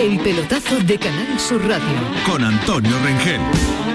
El pelotazo de Canal Sur Radio. Con Antonio Rengel.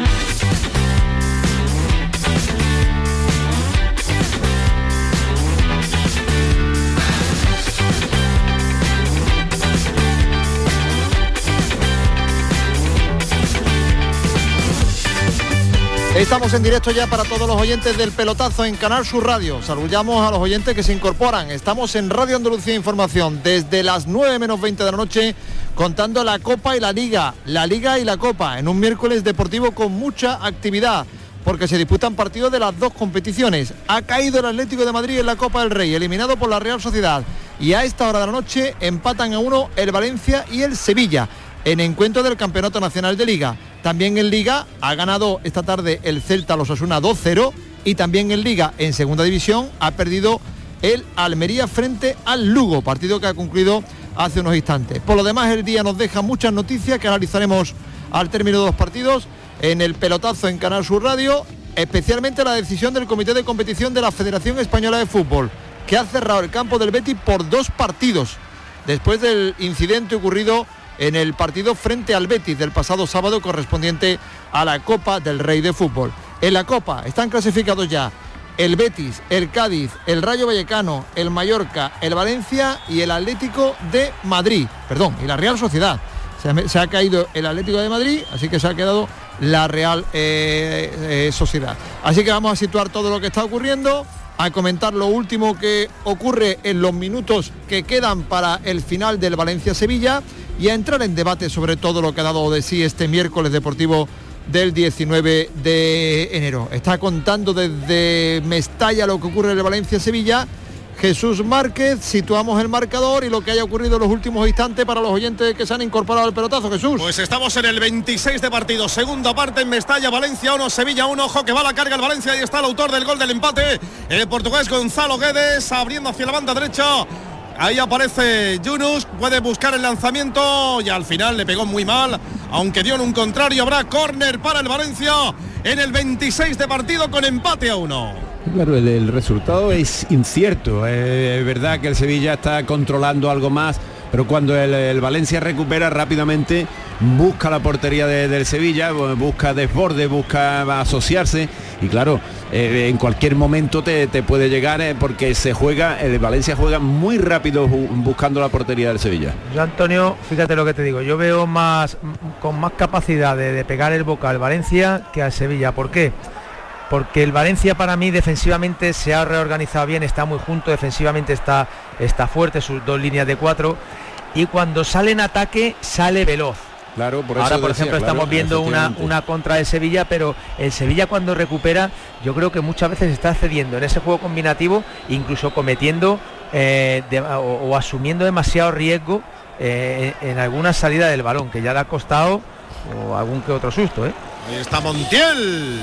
Estamos en directo ya para todos los oyentes del pelotazo en Canal Sur Radio. Saludamos a los oyentes que se incorporan. Estamos en Radio Andalucía Información desde las 9 menos 20 de la noche contando la Copa y la Liga. La Liga y la Copa en un miércoles deportivo con mucha actividad porque se disputan partidos de las dos competiciones. Ha caído el Atlético de Madrid en la Copa del Rey, eliminado por la Real Sociedad. Y a esta hora de la noche empatan a uno el Valencia y el Sevilla en encuentro del Campeonato Nacional de Liga. También en Liga ha ganado esta tarde el Celta los Asuna 2-0 y también en Liga en Segunda División ha perdido el Almería frente al Lugo, partido que ha concluido hace unos instantes. Por lo demás el día nos deja muchas noticias que analizaremos al término de los partidos en el pelotazo en Canal Sur Radio, especialmente la decisión del Comité de Competición de la Federación Española de Fútbol, que ha cerrado el campo del Betis por dos partidos, después del incidente ocurrido en el partido frente al Betis del pasado sábado correspondiente a la Copa del Rey de Fútbol. En la Copa están clasificados ya el Betis, el Cádiz, el Rayo Vallecano, el Mallorca, el Valencia y el Atlético de Madrid. Perdón, y la Real Sociedad. Se ha, caído el Atlético de Madrid, así que se ha quedado la Real eh, eh, Sociedad. Así que vamos a situar todo lo que está ocurriendo, a comentar lo último que ocurre en los minutos que quedan para el final del Valencia-Sevilla y a entrar en debate sobre todo lo que ha dado de sí este miércoles deportivo del 19 de enero. Está contando desde Mestalla lo que ocurre en el Valencia-Sevilla. Jesús Márquez, situamos el marcador y lo que haya ocurrido en los últimos instantes para los oyentes que se han incorporado al pelotazo, Jesús. Pues estamos en el 26 de partido, segunda parte en Mestalla, Valencia 1, Sevilla 1, ojo que va la carga el Valencia, y está el autor del gol del empate, el portugués Gonzalo Guedes, abriendo hacia la banda derecha, Ahí aparece Yunus, puede buscar el lanzamiento y al final le pegó muy mal, aunque dio en un contrario, habrá córner para el Valencia en el 26 de partido con empate a uno. Claro, el, resultado es incierto. es verdad que el Sevilla está controlando algo más, pero cuando el, Valencia recupera rápidamente, busca la portería del Sevilla, busca desborde, busca asociarse y claro, eh, en cualquier momento te, puede llegar eh, porque se juega, el Valencia juega muy rápido buscando la portería del Sevilla. Yo Antonio, fíjate lo que te digo, yo veo más con más capacidad de, pegar el boca al Valencia que al Sevilla. ¿Por qué? Porque el Valencia para mí defensivamente se ha reorganizado bien, está muy junto, defensivamente está, está fuerte, sus dos líneas de cuatro, y cuando sale en ataque sale veloz Claro, por Ahora, por ejemplo, estamos viendo una, una contra de Sevilla, pero el Sevilla cuando recupera, yo creo que muchas veces está cediendo en ese juego combinativo, incluso cometiendo eh, o, asumiendo demasiado riesgo eh, en alguna salida del balón, que ya le ha costado o algún que otro susto. ¿eh? Ahí está Montiel.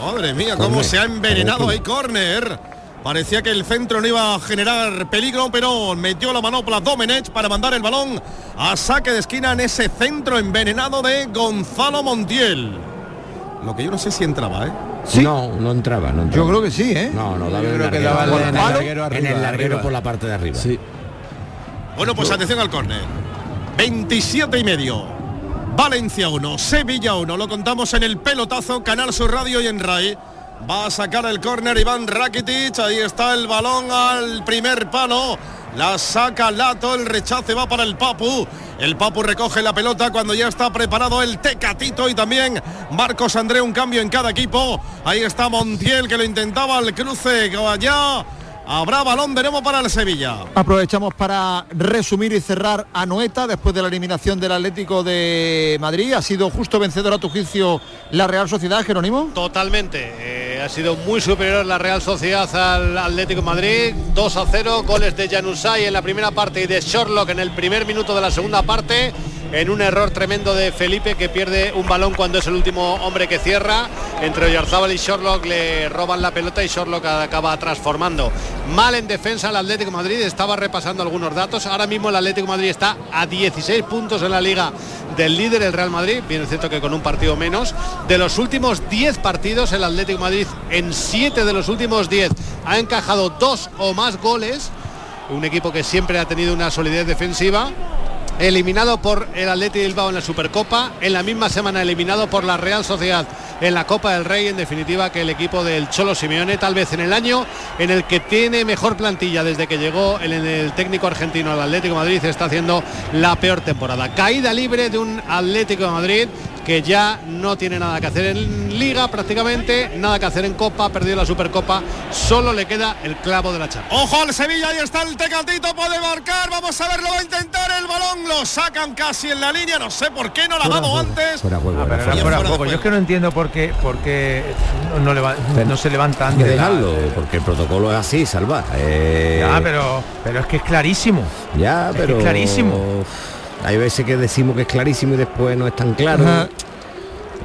Madre mía, cómo se ha envenenado ahí, córner. Parecía que el centro no iba a generar peligro, pero metió la manopla Domenech para mandar el balón a saque de esquina en ese centro envenenado de Gonzalo Montiel. Lo que yo no sé si entraba, ¿eh? No, no entraba, no Yo creo que sí, ¿eh? No, no, daba en, el larguero, en el larguero por la parte de arriba. Sí. Bueno, pues atención al córner. 27 y medio. Valencia 1, Sevilla 1. Lo contamos en el pelotazo, Canal Sur Radio y en RAI. Va a sacar el córner Iván Rakitic. Ahí está el balón al primer palo. La saca Lato, el rechace va para el Papu. El Papu recoge la pelota cuando ya está preparado el Tecatito y también Marcos André, un cambio en cada equipo. Ahí está Montiel que lo intentaba al cruce allá Habrá balón, veremos para el Sevilla. Aprovechamos para resumir y cerrar a Noeta después de la eliminación del Atlético de Madrid. ¿Ha sido justo vencedor a tu juicio la Real Sociedad, Jerónimo? Totalmente. Eh, ha sido muy superior la Real Sociedad al Atlético de Madrid. 2 a 0, goles de Janusay en la primera parte y de Sherlock en el primer minuto de la segunda parte en un error tremendo de Felipe que pierde un balón cuando es el último hombre que cierra. Entre Oyarzábal y Sherlock le roban la pelota y Sherlock acaba transformando. Mal en defensa el Atlético Madrid, estaba repasando algunos datos. Ahora mismo el Atlético Madrid está a 16 puntos en la liga del líder, el Real Madrid. Bien es cierto que con un partido menos. De los últimos 10 partidos, el Atlético Madrid en 7 de los últimos 10 ha encajado dos o más goles. Un equipo que siempre ha tenido una solidez defensiva eliminado por el Atleti Bilbao en la Supercopa, en la misma semana eliminado por la Real Sociedad en la Copa del Rey, en definitiva que el equipo del Cholo Simeone, tal vez en el año en el que tiene mejor plantilla desde que llegó el, técnico argentino al Atlético Madrid, está haciendo la peor temporada. Caída libre de un Atlético de Madrid que ya no tiene nada que hacer en liga prácticamente, nada que hacer en copa, ha perdido la Supercopa, solo le queda el clavo de la chapa. Ojo al Sevilla, ahí está el Tecatito, puede marcar, vamos a verlo, va a intentar el balón, lo sacan casi en la línea, no sé por qué no la ha dado antes. Fuera juego, fuera juego. Yo es que no entiendo por qué, por qué no, no, no se levanta antes. De dejarlo, porque el protocolo es así, salvar. Eh... Ya, pero, pero es que es clarísimo. Ya, pero... Es, clarísimo. Hay veces que decimos que es clarísimo y después no es tan claro. Ajá.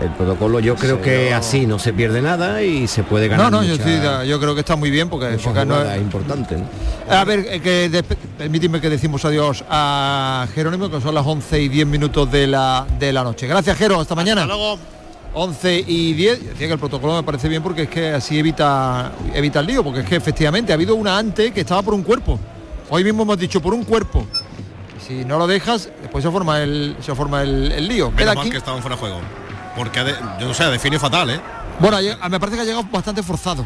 El protocolo yo creo sí, que no. así no se pierde nada y se puede ganar. No, no, mucha, yo, sí, yo, creo que está muy bien porque, no es importante. ¿no? A ver, eh, que de, permíteme que decimos adiós a Jerónimo, que son las 11 y 10 minutos de la, de la noche. Gracias, Jero, hasta mañana. Hasta luego. 11 y 10, decía que el protocolo me parece bien porque es que así evita, evita el lío, porque es que efectivamente ha habido una antes que estaba por un cuerpo. Hoy mismo hemos dicho por un cuerpo. Si no lo dejas, después se forma el, se forma el, el lío. Menos mal que estaban fuera de juego. Porque, de, yo no sé, define fatal, ¿eh? Bueno, me parece que ha llegado bastante forzado.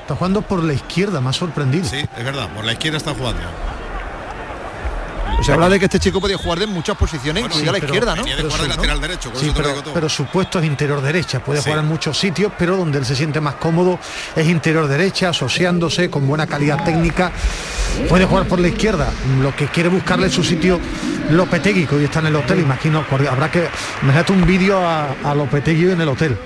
Está jugando por la izquierda, más sorprendido. Sí, es verdad, por la izquierda está jugando. Pues se habla de que este chico podía jugar de muchas posiciones, bueno, sí, a la pero, izquierda, ¿no? De pero, su, lateral ¿no? derecho, sí, pero, pero, su puesto es interior derecha, puede sí. jugar en muchos sitios, pero donde él se siente más cómodo es interior derecha, asociándose con buena calidad técnica. Puede jugar por la izquierda, lo que quiere buscarle su sitio Lopetegui, que hoy está en el hotel, imagino, habrá que imagínate un vídeo a, a Lopetegui en el hotel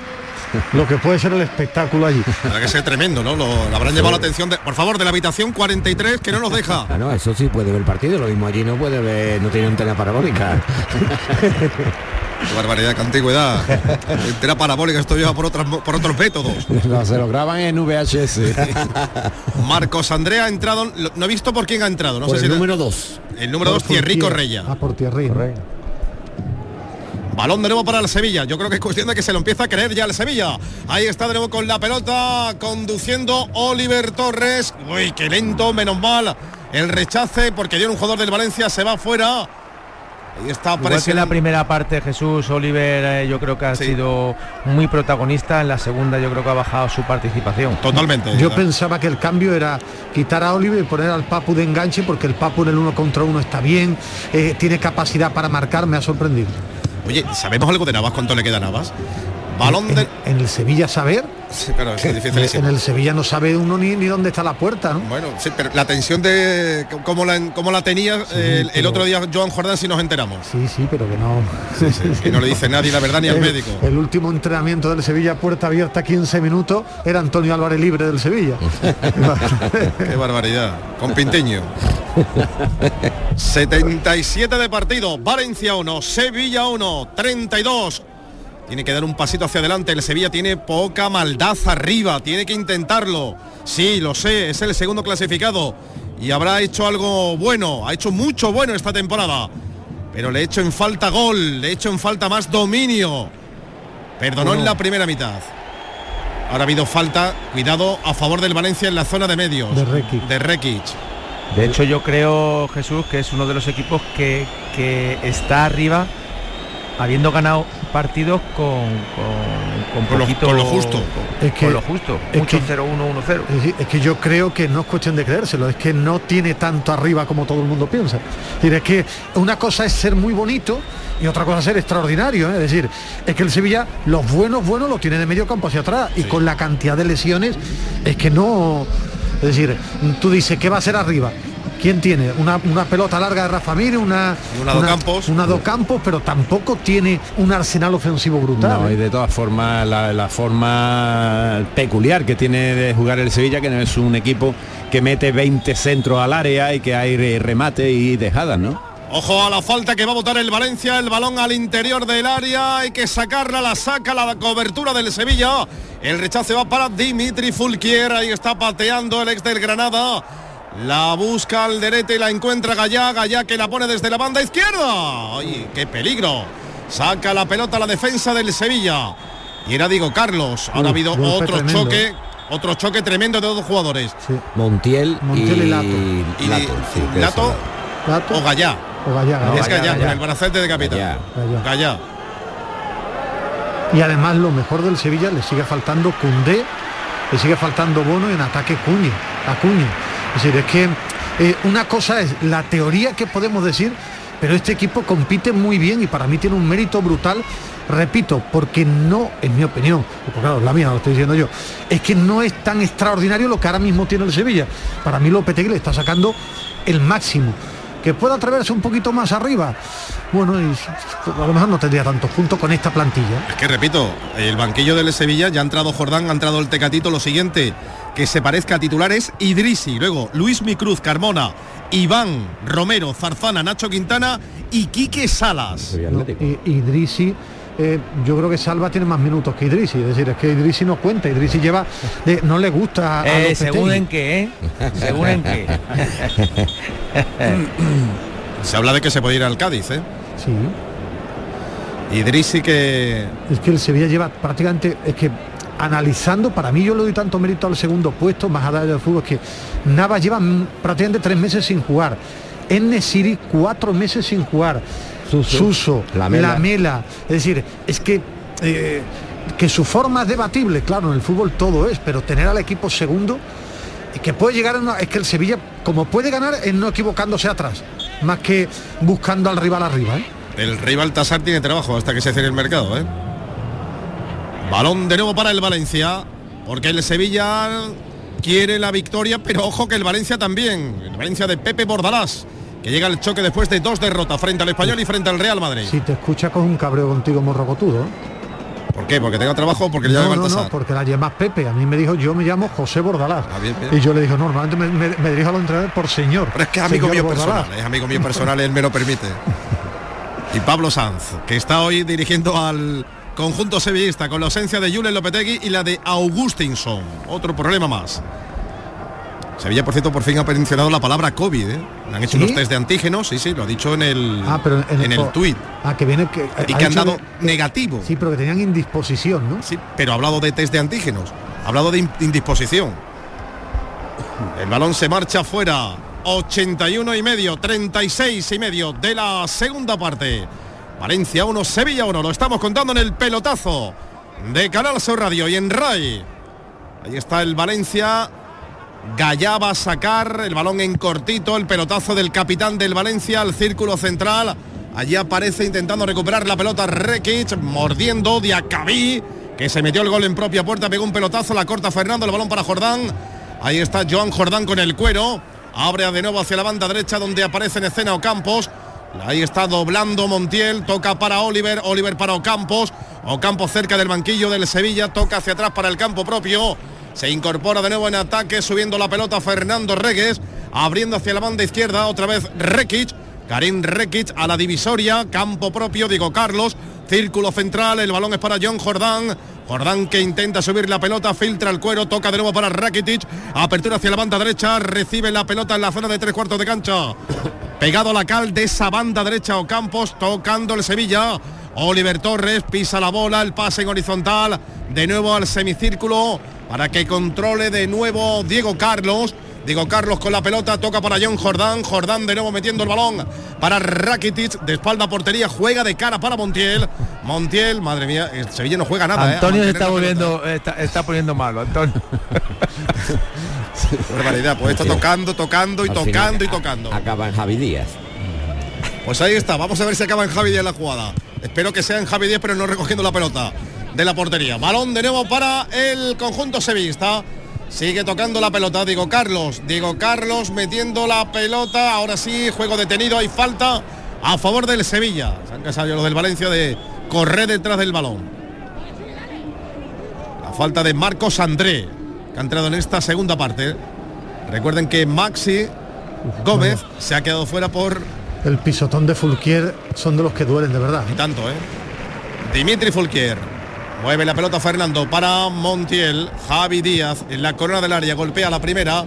lo que puede ser el espectáculo allí. Tendrá que ser tremendo, ¿no? Lo, lo habrán llevado la atención, de, por favor, de la habitación 43 que no nos deja. Bueno, eso sí puede ver el partido, lo mismo allí no puede ver, no tiene antena parabólica. Qué barbaridad, qué antigüedad. Entera parabólica, esto lleva por, otras, por otros métodos. No, se lo graban en VHS. Marcos Andrea ha entrado, no he visto por quién ha entrado. No por sé el si número 2. El número 2, Thierry Correia. Ah, por Thierry. Correia. Balón de nuevo para el Sevilla. Yo creo que es cuestión de que se lo empieza a creer ya el Sevilla. Ahí está de nuevo con la pelota, conduciendo Oliver Torres. Uy, qué lento, menos mal. El rechace porque dio un jugador del Valencia, se va fuera. Ahí está Igual que en la primera parte Jesús Oliver eh, yo creo que ha sí. sido muy protagonista, en la segunda yo creo que ha bajado su participación. Totalmente. Yo pensaba que el cambio era quitar a Oliver y poner al Papu de enganche porque el Papu en el uno contra uno está bien, eh, tiene capacidad para marcar, me ha sorprendido. Oye, ¿sabemos algo de Navas? ¿Cuánto le queda a Navas? Balón en, de... en el Sevilla saber. Sí, pero es difícil. En el Sevilla no sabe uno ni, ni dónde está la puerta, ¿no? Bueno, sí, pero la tensión de cómo la, cómo la tenía sí, el, el, otro día Joan Jordán si nos enteramos. Sí, sí, pero que no. Sí, sí, que no le dice nadie la verdad ni al médico. El último entrenamiento del Sevilla, puerta abierta 15 minutos, era Antonio Álvarez libre del Sevilla. Qué barbaridad. Con Pinteño. 77 de partido, Valencia 1, Sevilla 1, 32. Tiene que dar un pasito hacia adelante. El Sevilla tiene poca maldad arriba. Tiene que intentarlo. Sí, lo sé. Es el segundo clasificado. Y habrá hecho algo bueno. Ha hecho mucho bueno esta temporada. Pero le he hecho en falta gol. Le he hecho en falta más dominio. Perdonó bueno. en la primera mitad. Ahora ha habido falta. Cuidado a favor del Valencia en la zona de medios. De Rekic. De Rekic. De hecho, yo creo, Jesús, que es uno de los equipos que, que está arriba habiendo ganado partidos con, con, con, con, poquito, lo, con lo, justo. Con, es que, con lo justo. Es que, 0 1 1 0 es, es, que yo creo que no es cuestión de creérselo, es que no tiene tanto arriba como todo el mundo piensa. Es, decir, es que una cosa es ser muy bonito y otra cosa es ser extraordinario. ¿eh? Es decir, es que el Sevilla, los buenos, buenos los tiene de medio campo hacia atrás sí. y con la cantidad de lesiones es que no. Es decir, tú dices, ¿qué va a ser arriba? ¿Quién tiene? Una, una, pelota larga de Rafa Mir, una, una, una Campos. Una do Campos, pero tampoco tiene un arsenal ofensivo brutal. No, ¿eh? y de todas formas, la, la, forma peculiar que tiene de jugar el Sevilla, que no es un equipo que mete 20 centros al área y que hay remate y dejadas, ¿no? Ojo a la falta que va a botar el Valencia, el balón al interior del área, hay que sacarla, la saca la cobertura del Sevilla. El rechace va para Dimitri Fulquier, ahí está pateando el ex del Granada. La busca al derete y la encuentra Gallá. Gallá que la pone desde la banda izquierda. ¡Ay, qué peligro! Saca la pelota a la defensa del Sevilla. Y era digo Carlos. Ahora ha habido otro tremendo. choque. Otro choque tremendo de dos jugadores. Sí. Montiel, Montiel y, y Lato. Y, Lato, sí, Lato, Lato, o Gallá. O Gallá, es Gallá. Gallá, con Gallá. el brazalete de capitán. Gallá. Gallá. Gallá. Y además lo mejor del Sevilla le sigue faltando Cundé, le sigue faltando Bono en ataque Cuñi, Acuña. Es decir, es que eh, una cosa es la teoría que podemos decir, pero este equipo compite muy bien y para mí tiene un mérito brutal, repito, porque no, en mi opinión, porque claro, la mía, lo estoy diciendo yo, es que no es tan extraordinario lo que ahora mismo tiene el Sevilla. Para mí Lopetegui le está sacando el máximo. Que pueda atreverse un poquito más arriba. Bueno, y a lo mejor no tendría tantos puntos con esta plantilla. Es que repito, el banquillo del Sevilla ya ha entrado Jordán, ha entrado el Tecatito. Lo siguiente que se parezca a titulares Idrisi, luego Luis Micruz, Carmona, Iván, Romero, Zarzana, Nacho Quintana y Quique Salas. No, Idrisi, eh, yo creo que Salva tiene más minutos que Idrisi, es decir, es que Idrisi no cuenta, Idrisi lleva, de- no le gusta a Eh, según en qué, ¿eh? Según en qué. Se habla de que se puede ir al Cádiz, ¿eh? Sí, Idrisi que es que el Sevilla lleva prácticamente, es que analizando, para mí yo le doy tanto mérito al segundo puesto, más allá del fútbol, es que Navas lleva prácticamente tres meses sin jugar, Enesiri cuatro meses sin jugar, Suso, Suso, Lamela. Lamela. es decir, es que eh, que su forma es debatible, claro, en el fútbol todo es, pero tener al equipo segundo y que puede llegar a una, es que el Sevilla como puede ganar es no equivocándose atrás, más que buscando al rival arriba, ¿eh? el rival Tasar tiene trabajo hasta que se cierre el mercado, ¿eh? Balón de nuevo para el Valencia, porque el Sevilla quiere la victoria, pero ojo que el Valencia también. El Valencia de Pepe Bordalás, que llega al choque después de dos derrotas frente al Español y frente al Real Madrid. Si te escucha con un cabreo contigo morrocotudo, ¿eh? ¿Por qué? ¿Porque tenga trabajo o porque le llama No, no, porque la llamas Pepe. A mí me dijo, yo me llamo José Bordalás. Ah, bien, bien. Y yo le digo, normalmente me, me- me dirijo a los entrenadores por señor. Pero es que es amigo mío Bordalás. personal, es amigo mío personal, él me lo permite. Y Pablo Sanz, que está hoy dirigiendo al conjunto sevillista con la ausencia de Julen Lopetegui y la de Augustinson. Otro problema más. Sevilla, por cierto, por fin ha mencionado la palabra COVID. ¿eh? Han hecho ¿Sí? unos test de antígenos, sí, sí, lo ha dicho en el, Ah, pero en, el co- tuit. Ah, que viene que. Y ha que han dado que- negativo. Sí, pero que tenían indisposición, ¿no? Sí, pero ha hablado de test de antígenos, ha hablado de in- indisposición. El balón se marcha fuera. 81 y medio, 36 y medio de la segunda parte. Valencia 1, Sevilla 1. Lo estamos contando en el pelotazo de Canal Sur Radio y en RAI. Ahí está el Valencia. Gallá va a sacar el balón en cortito, el pelotazo del capitán del Valencia al círculo central. Allí aparece intentando recuperar la pelota Rekic, mordiendo Diacabí, que se metió el gol en propia puerta, pegó un pelotazo, la corta Fernando, el balón para Jordán. Ahí está Joan Jordán con el cuero. Abre de nuevo hacia la banda derecha donde aparece en escena Ocampos. Ahí está doblando Montiel, toca para Oliver, Oliver para Ocampos. Ocampos cerca del banquillo del Sevilla, toca hacia atrás para el campo propio. Se incorpora de nuevo en ataque, subiendo la pelota Fernando Regues, abriendo hacia la banda izquierda, otra vez Rekic. Karim Rekic a la divisoria, campo propio, digo Carlos, círculo central, el balón es para John Jordán. Jordán que intenta subir la pelota, filtra el cuero, toca de nuevo para Rakitic, apertura hacia la banda derecha, recibe la pelota en la zona de tres cuartos de cancha. Pegado a la cal de esa banda derecha Ocampos, tocando el Sevilla. Oliver Torres pisa la bola, el pase en horizontal, de nuevo al semicírculo para que controle de nuevo Diego Carlos. Diego Carlos con la pelota, toca para John Jordán, Jordán de nuevo metiendo el balón para Rakitic, de espalda a portería, juega de cara para Montiel. Montiel, madre mía, el Sevilla no juega nada. ¿eh? Antonio se mantener está volviendo, está, está poniendo malo, Antonio. pelota. Barbaridad, pues está tocando, tocando y Al tocando final y tocando. Acaba en Javi Díaz. Pues ahí está, vamos a ver si acaba en Javi Díaz la jugada. Espero que sea en Javi Díaz, pero no recogiendo la pelota de la portería. Balón de nuevo para el conjunto sevillista. Sigue tocando la pelota, Diego Carlos. Diego Carlos metiendo la pelota. Ahora sí, juego detenido, hay falta a favor del Sevilla. Se han casado los del Valencia de correr detrás del balón. La falta de Marcos André, que ha entrado en esta segunda parte. Recuerden que Maxi Gómez se ha quedado fuera por El pisotón de Fulquier son de los que duelen de verdad. y tanto, ¿eh? Dimitri Fulquier. Mueve la pelota Fernando para Montiel. Javi Díaz en la corona del área. Golpea la primera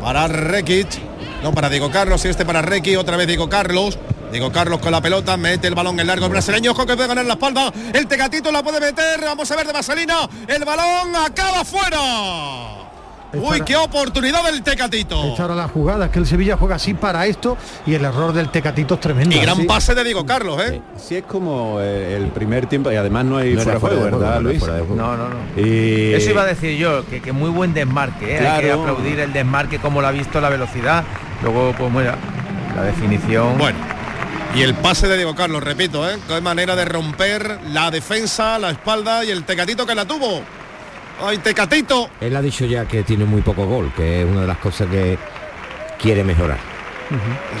para Rekic. No, para Diego Carlos y este para Requi. Otra vez Diego Carlos. Diego Carlos con la pelota, mete el balón en largo el brasileño, ojo que puede ganar la espalda, el Tecatito la puede meter, vamos a ver de Vaselina, el balón acaba fuera. Uy, qué oportunidad del Tecatito. Esta ahora la jugada, es que el Sevilla juega así para esto y el error del Tecatito es tremendo. Y gran pase de Diego Carlos, ¿eh? Sí, es como eh, el primer tiempo y además no hay No era fuera de fuera de juego, ¿verdad, era Luis? fuera. No, no, no. Y Eso iba a decir yo, que, que muy buen desmarque, ¿eh? hay que Claro. aplaudir el desmarque como lo ha visto, la velocidad. Luego, pues bueno, la definición. Bueno. Y el pase de Diego Carlos, repito, ¿eh? Qué manera de romper la defensa, la espalda y el Tecatito que la tuvo. ¡Ay, Tecatito! Él ha dicho ya que tiene muy poco gol, que es una de las cosas que quiere mejorar.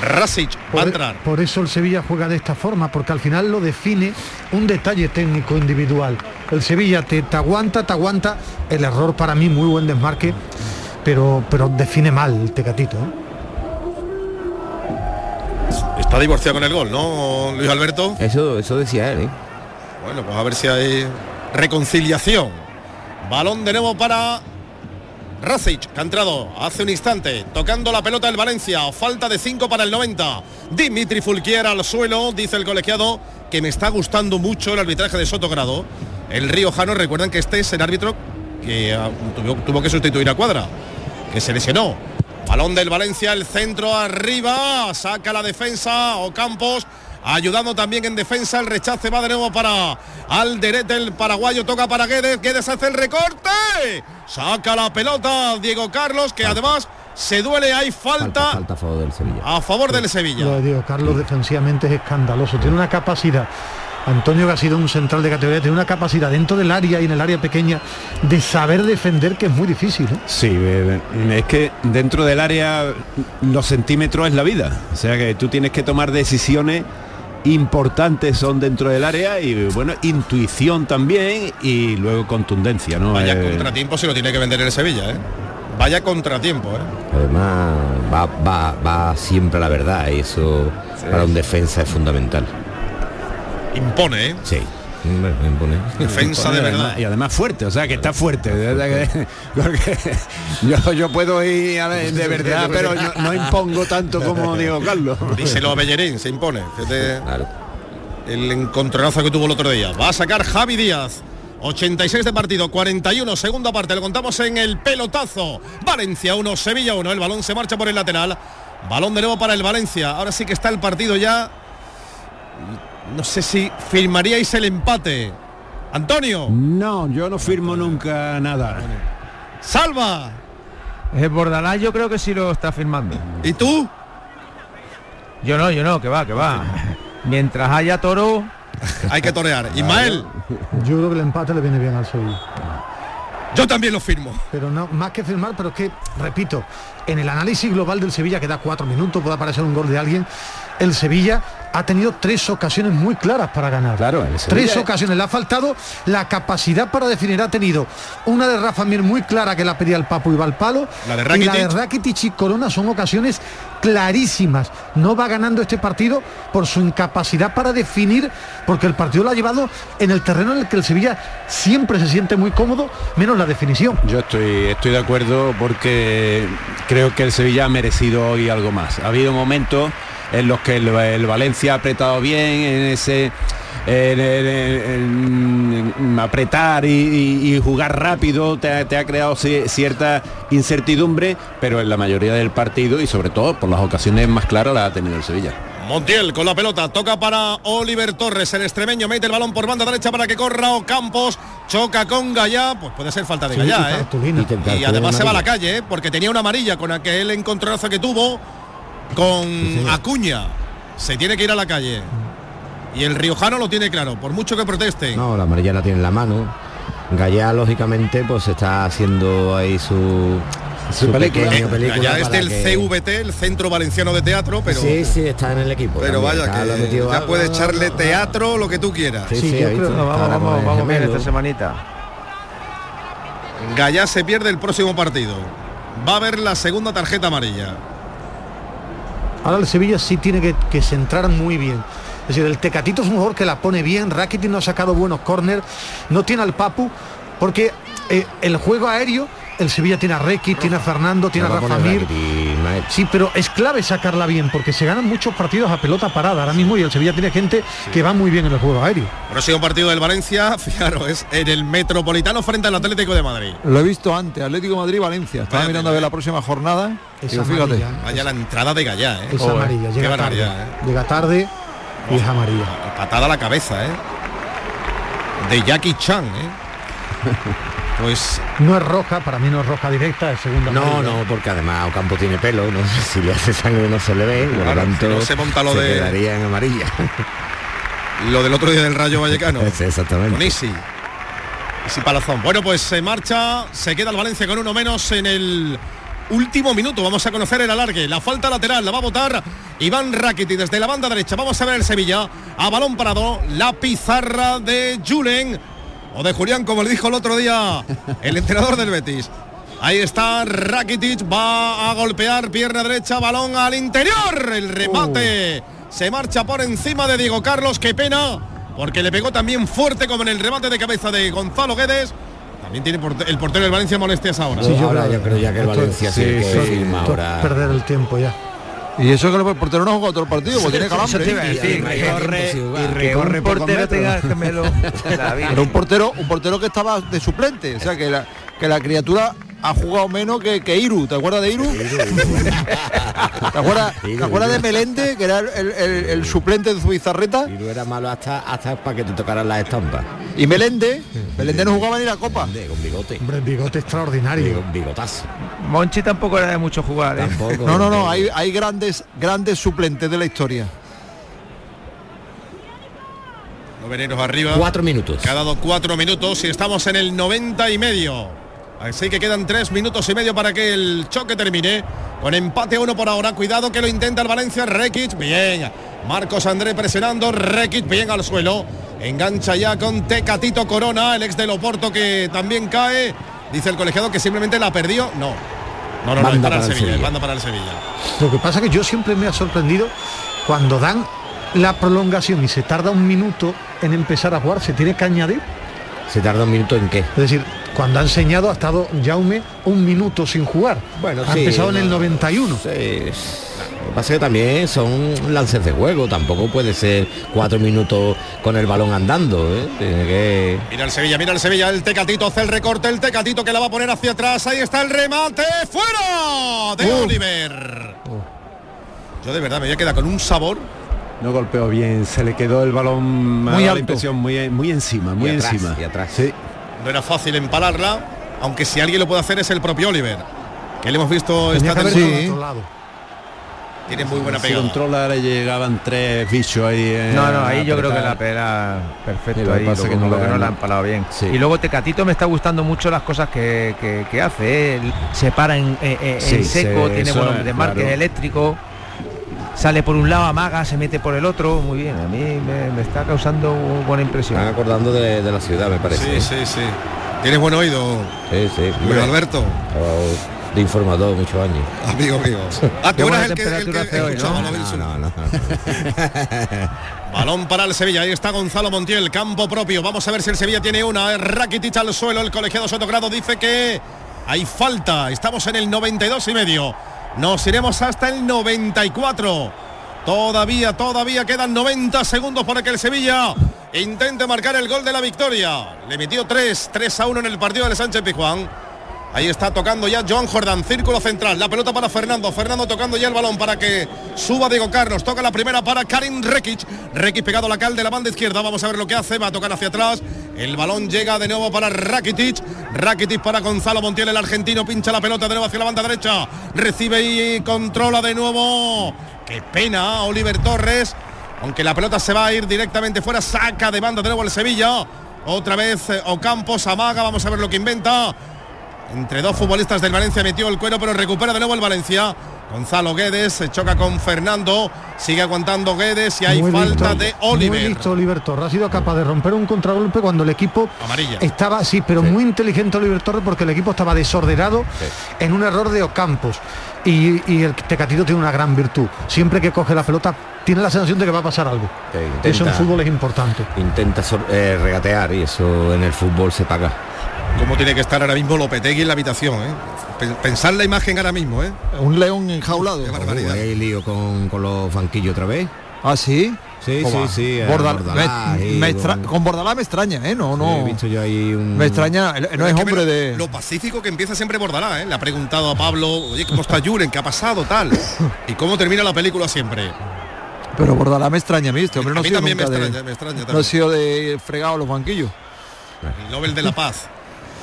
Rasic va a Por, entrar. por eso el Sevilla juega de esta forma, porque al final lo define un detalle técnico individual. El Sevilla te, te aguanta, te aguanta. El error para mí, muy buen desmarque, pero, pero define mal el Tecatito. ¿eh? Está divorciado con el gol, ¿no, Luis Alberto? Eso, eso decía él, ¿eh? Bueno, pues a ver si hay reconciliación. Balón de nuevo para Rasic, que ha entrado hace un instante, tocando la pelota del Valencia. Falta de 5 para el 90. Dimitri Fulquier al suelo, dice el colegiado, que me está gustando mucho el arbitraje de Sotogrado. El riojano, recuerdan que este es el árbitro que ah, tuvo, tuvo que sustituir a Cuadra, que se lesionó. Balón del Valencia, el centro arriba, saca la defensa, Ocampos, ayudando también en defensa, el rechace va de nuevo para Alderete, el paraguayo, toca para Guedes, Guedes hace el recorte, saca la pelota Diego Carlos, que además se duele, hay falta, Falta a favor del Sevilla. a favor del Lo Sevilla. de Diego Carlos defensivamente es escandaloso. Tiene una capacidad. Antonio que ha sido un central de categoría, tiene una capacidad dentro del área y en el área pequeña de saber defender que es muy difícil. ¿eh? Sí, eh, es que dentro del área los centímetros es la vida. O sea que tú tienes que tomar decisiones importantes son dentro del área y bueno, intuición también y luego contundencia, ¿no? Vaya Eh, contratiempo si lo tiene que vender el Sevilla, ¿eh? Vaya contratiempo, ¿eh? Además, va, va, va siempre a la verdad y eso para un defensa es fundamental. Impone, ¿eh? Sí. Defensa de verdad. Y además fuerte, o sea que está fuerte. porque yo, yo puedo ir de verdad, pero no, no impongo tanto como Diego Carlos. Díselo a Bellerín, se impone. El encontronazo que tuvo el otro día. Va a sacar Javi Díaz. 86 de partido, 41, segunda parte, lo contamos en el pelotazo. Valencia 1, Sevilla 1, el balón se marcha por el lateral. Balón de nuevo para el Valencia. Ahora sí que está el partido ya. No sé si firmaríais el empate. Antonio, No, yo no firmo nunca nada. salva. El Bordalás yo creo que sí lo está firmando. ¿Y tú? Yo no, yo no, que va, que va. Mientras haya toro, Hay que torear. Ismael, Yo creo que el empate le viene bien al Sevilla. yo también lo firmo. Pero no, más que firmar, pero es que, repito, en el análisis global del Sevilla, que da cuatro minutos, puede aparecer un gol de alguien, el Sevilla ha tenido tres ocasiones muy claras para ganar. Claro, Tres ocasiones. Le ha faltado la capacidad para definir. Ha tenido una de Rafa Mir muy clara que la pedía el Papu y va al palo. La de y la de Rakitic. Rakitic y Corona son ocasiones clarísimas. No va ganando este partido por su incapacidad para definir, porque el partido lo ha llevado en el terreno en el que el Sevilla siempre se siente muy cómodo, menos la definición. Yo estoy, estoy de acuerdo porque creo que el Sevilla ha merecido hoy algo más. Ha habido momentos en los que el, el Valencia ha apretado bien en ese en- en- en apretar y, y- y jugar rápido te ha, te ha creado ci- cierta incertidumbre, pero en la mayoría del partido y sobre todo por las ocasiones más claras la ha tenido el Sevilla. Montiel con la pelota, toca para Oliver Torres, el extremeño, mete el balón por banda derecha para que corra Ocampos, choca con Gallá, pues puede ser falta de Sí, Gallá, y ¿eh? Y además se va a la calle, ¿eh? porque tenía una amarilla con aquel encontronazo que tuvo con Acuña. Se tiene que ir a la calle. Y el riojano lo tiene claro, por mucho que proteste. No, la amarilla la tiene en la mano. Gallá, lógicamente, pues está haciendo ahí su, su, película. pequeña Eh, película. Gallá es del que- CVT, el Centro Valenciano de Teatro, pero, Sí, sí, está en el equipo. pero también, vaya, que metido- ya puede echarle teatro lo que tú quieras. Sí, Sí, sí, yo ahí creo- está, no, vamos, vamos, vamos bien esta semanita. Gallá se pierde el próximo partido. Va a haber la segunda tarjeta amarilla. Ahora el Sevilla sí tiene que, que centrar muy bien. Es decir, el Tecatito es un jugador que la pone bien, Rakitic no ha sacado buenos córner, no tiene al Papu, porque eh, el juego aéreo, el Sevilla tiene a Requi, tiene a Fernando, tiene a Rafa Mir, Pierna. Sí, pero es clave sacarla bien porque se ganan muchos partidos a pelota parada ahora mismo y el Sevilla tiene gente que va muy bien en el juego aéreo. Próximo partido del Valencia, fijaros, es en el Metropolitano frente al Atlético de Madrid. Lo he visto antes, Atlético de Madrid Valencia. Estaba Vaya mirando a ver la próxima jornada. Es Digo, fíjate. amarilla, Vaya la entrada de Gallá, ¿eh? Es amarilla, qué llega tarde. ¿eh? Llega tarde y es amarilla. Patada a la cabeza, ¿eh? De Jackie Chan, ¿eh? Pues No es roja, para mí no es roja directa, es segunda No, amarilla. no, porque además Ocampo tiene pelo, no sé si le hace sangre no se le ve, por lo tanto no se monta lo de- quedaría en amarilla. lo del otro día del Rayo Vallecano. Sí, exactamente. Con Isi. Isi Palazón. Bueno, pues se marcha, se queda el Valencia con uno menos en el último minuto. Vamos a conocer el alargue. La falta lateral la va a votar Iván Rakiti desde la banda derecha. Vamos a ver el Sevilla. A balón parado. La pizarra de Julen. O de Julián, como le dijo el otro día el entrenador del Betis. Ahí está Rakitic, va a golpear pierna derecha, balón al interior, el remate se marcha por encima de Diego Carlos, qué pena, porque le pegó también fuerte como en el remate de cabeza de Gonzalo Guedes. También tiene el portero del Valencia molestias ahora. Sí, yo ahora creo- yo creo ya que el Valencia sí, sí, que sí, es ahora. perder el tiempo ya. Y eso que el portero no ha jugado todo el partido, porque tiene calambre. te iba a decir, Y hay que tiempo corre- sin jugar. y Que que corre un portero tenga gemelo. Pero un portero, un portero que estaba de suplente, o sea que la, que la criatura ha jugado menos que, que Iru, ¿te acuerdas de Iru? ¿Te acuerdas, ¿te Iru, acuerdas Iru. de Melende, que era el, el- el- el suplente de Zubizarreta? Y no era malo hasta hasta para que te tocaran las estampas. Y Melende, Melende no jugaba ni la copa. De, con bigote. Hombre, bigote extraordinario. Bigotazo. Monchi tampoco era de mucho jugar. ¿eh? Tampoco. No, no, no, hay, hay grandes, grandes suplentes de la historia. Los veneros arriba. Cuatro minutos. Que ha dado cuatro minutos y estamos en el 90 y medio. Así que quedan tres minutos y medio para que el choque termine. Con empate a uno por ahora. Cuidado que lo intenta el Valencia. Rekic. Bien. Marcos André presionando. Rekic bien al suelo. Engancha ya con Tecatito Corona, el ex del Oporto que también cae. Dice el colegiado que simplemente la perdió. No. No, no, no, Banda para el para el Sevilla, Sevilla. banda para el Sevilla. Lo que pasa es que yo siempre me ha sorprendido cuando dan la prolongación y se tarda un minuto en empezar a jugar, se tiene que añadir. Se tarda un minuto en qué. Es decir, cuando ha enseñado ha estado Jaume un minuto sin jugar. Bueno, ha sí, empezado en el no, 91. Sí. Lo que pasa es que también son lances de juego, tampoco puede ser cuatro minutos con el balón andando, ¿eh? Tiene que. Mira el Sevilla, mira el Sevilla, el Tecatito hace el recorte, el Tecatito que la va a poner hacia atrás, ahí está el remate, fuera de Uh. Oliver. Yo de verdad me voy a quedar con un sabor. No golpeó bien, se le quedó el balón Muy alto. la impresión muy, muy encima, muy y atrás, encima. Y atrás. Sí. No era fácil empalarla, aunque si alguien lo puede hacer es el propio Oliver. Que le hemos visto Tenía esta temporada. sí. Tiene muy buena Si pegada. controla le llegaban tres bichos ahí. eh, No, no, ahí yo creo que la pela perfecto Sí, lo que ahí, pasa lo, que no lo le que no dan. la han empalado bien. Sí. Y luego Tecatito me está gustando mucho las cosas que, que- que hace. ¿eh? Se para en, eh, eh, en seco, se- tiene eso buen es, desmarque claro. eléctrico. Sale por un lado, amaga, se mete por el otro. Muy bien, a mí me, me está causando buena impresión. Están acordando de, de la ciudad, me parece. Sí, ¿eh? sí, sí. Tienes buen oído, sí, sí. Hombre, Alberto. estaba De informador muchos años. Amigo mío. Ah, tú eras el que, el que hace hoy, ¿no? No, no, no. Balón para el Sevilla, ahí está Gonzalo Montiel, campo propio. Vamos a ver si el Sevilla tiene una. Rakitic al suelo, el colegiado Sotogrado dice que hay falta. Estamos en el 92 y medio. Nos iremos hasta el 94. Todavía, todavía quedan 90 segundos para que el Sevilla intente marcar el gol de la victoria. Le metió 3, 3 a 1 en el partido del Sánchez Pizjuán. Ahí está tocando ya Joan Jordan, círculo central. La pelota para Fernando. Fernando tocando ya el balón para que suba Diego Carlos. Toca la primera para Karim Rekic. Rekic pegado a la cal de la banda izquierda. Vamos a ver lo que hace. Va a tocar hacia atrás. El balón llega de nuevo para Rakitic. Rakitic para Gonzalo Montiel, el argentino. Pincha la pelota de nuevo hacia la banda derecha. Recibe y controla de nuevo. Qué pena, Oliver Torres. Aunque la pelota se va a ir directamente fuera. Saca de banda de nuevo el Sevilla. Otra vez eh, Ocampos amaga. Vamos a ver lo que inventa. Entre dos futbolistas del Valencia metió el cuero, pero recupera de nuevo el Valencia. Gonzalo Guedes se choca con Fernando, sigue aguantando Guedes y hay Muy falta listo, de Muy Oliver. listo Oliver Torres. Ha sido capaz de romper un contragolpe cuando el equipo Amarilla. estaba, sí, pero muy inteligente Oliver Torres porque el equipo estaba desordenado en un error de Ocampos. Y, y el Tecatito tiene una gran virtud. Siempre que coge la pelota tiene la sensación de que va a pasar algo. Eso en fútbol es importante. Intenta eh, regatear y eso en el fútbol se paga. Cómo tiene que estar ahora mismo Lopetegui en la habitación, ¿eh? Pen- Pensar la imagen ahora mismo, ¿eh? Un león enjaulado. Qué barbaridad. Hay lío con, con los banquillos otra vez. Ah, sí. Sí, ¿Cómo sí, sí. Bordal- me- y me extra- con- con Bordalás me extraña, ¿eh? No, Sí, no. He visto yo ahí un... Me extraña, no Pero es hombre me- de... Lo pacífico que empieza siempre Bordalás, ¿eh? Le ha preguntado a Pablo, oye, ¿cómo está Julen? ¿Qué ha pasado? Tal. Y cómo termina la película siempre. Pero Bordalás me extraña a mí, este hombre no A mí también me nunca de- extraña, me extraña No ha también. sido de fregado los banquillos. El Nobel de la Paz.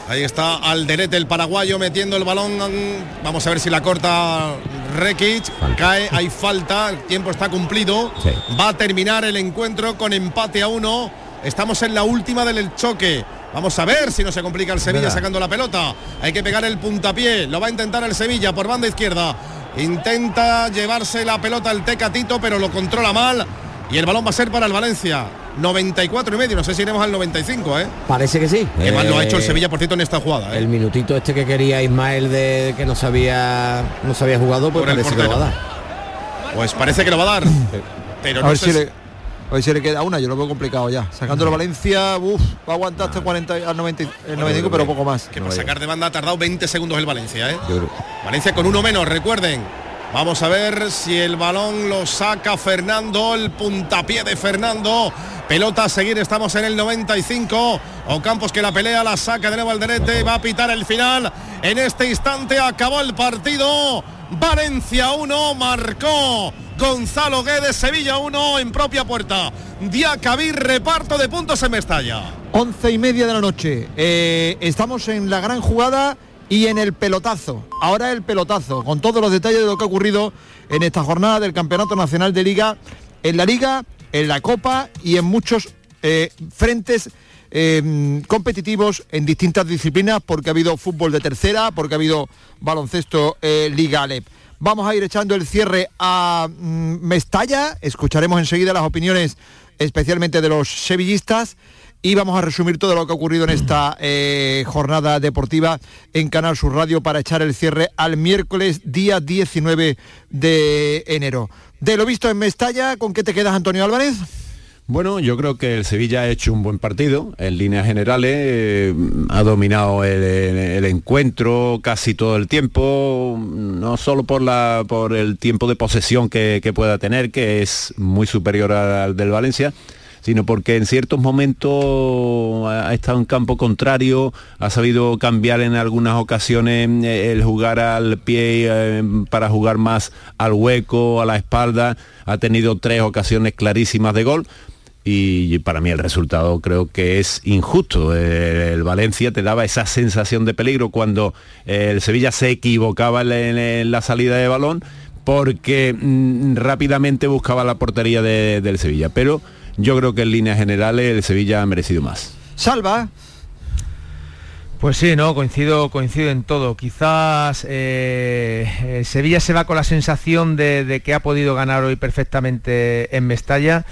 Ahí está Alderete, el paraguayo, metiendo el balón. Vamos a ver si la corta Rekic. Cae, hay falta, el tiempo está cumplido. Sí. Va a terminar el encuentro con empate a uno. Estamos en la última del choque. Vamos a ver si no se complica el Sevilla sacando la pelota. Hay que pegar el puntapié. Lo va a intentar el Sevilla por banda izquierda. Intenta llevarse la pelota el Tecatito, pero lo controla mal. Y el balón va a ser para el Valencia. 94 y medio. No sé si iremos al 95, ¿eh? Parece que sí. Qué mal lo ha hecho el Eh, Sevilla, por cierto, en esta jugada. ¿eh? El minutito este que quería Ismael de que no sabía no se había jugado, pues Por parece que lo va a dar. Pues parece que lo va a dar. Pero A no ver, sé si le, a ver si le queda una, yo lo veo complicado ya. Sacándolo Valencia, uff, va a aguantar hasta 40 al 90, el 95, pero poco más. que para sacar de banda ha tardado 20 segundos el Valencia. ¿eh? Valencia con uno menos, recuerden. Vamos a ver si el balón lo saca Fernando, el puntapié de Fernando. Pelota a seguir, estamos en el 95. Ocampos que la pelea, la saca de nuevo al derete, va a pitar el final. En este instante acabó el partido. Valencia 1, marcó Gonzalo Guedes, Sevilla 1 en propia puerta. Diacabí, reparto de puntos en Mestalla. 11 y media de la noche. Eh, estamos en la gran jugada y en el pelotazo. Ahora el pelotazo, con todos los detalles de lo que ha ocurrido en esta jornada del Campeonato Nacional de Liga, en la Liga, en la Copa y en muchos eh, frentes eh, competitivos en distintas disciplinas, porque ha habido fútbol de tercera, porque ha habido baloncesto eh, Liga Alep. Vamos a ir echando el cierre a mm, Mestalla, escucharemos enseguida las opiniones especialmente de los sevillistas y vamos a resumir todo lo que ha ocurrido en esta eh, jornada deportiva en Canal Sur Radio para echar el cierre al miércoles día 19 de enero. De lo visto en Mestalla, ¿con qué te quedas Antonio Álvarez? Bueno, yo creo que el Sevilla ha hecho un buen partido. En líneas generales eh, ha dominado el, encuentro casi todo el tiempo, no solo por, la, por el tiempo de posesión que pueda tener, que es muy superior al del Valencia, sino porque en ciertos momentos ha estado en campo contrario, ha sabido cambiar en algunas ocasiones eh, el jugar al pie eh, para jugar más al hueco, a la espalda, ha tenido tres ocasiones clarísimas de gol y para mí el resultado creo que es injusto. Eh, El Valencia te daba esa sensación de peligro cuando el Sevilla se equivocaba en, la salida de balón porque mm, rápidamente buscaba la portería de- del Sevilla. Pero yo creo que en líneas generales el Sevilla ha merecido más. Salva. Pues sí, no, coincido, coincido en todo. Quizás eh, eh, Sevilla se va con la sensación de, de que ha podido ganar hoy perfectamente en Mestalla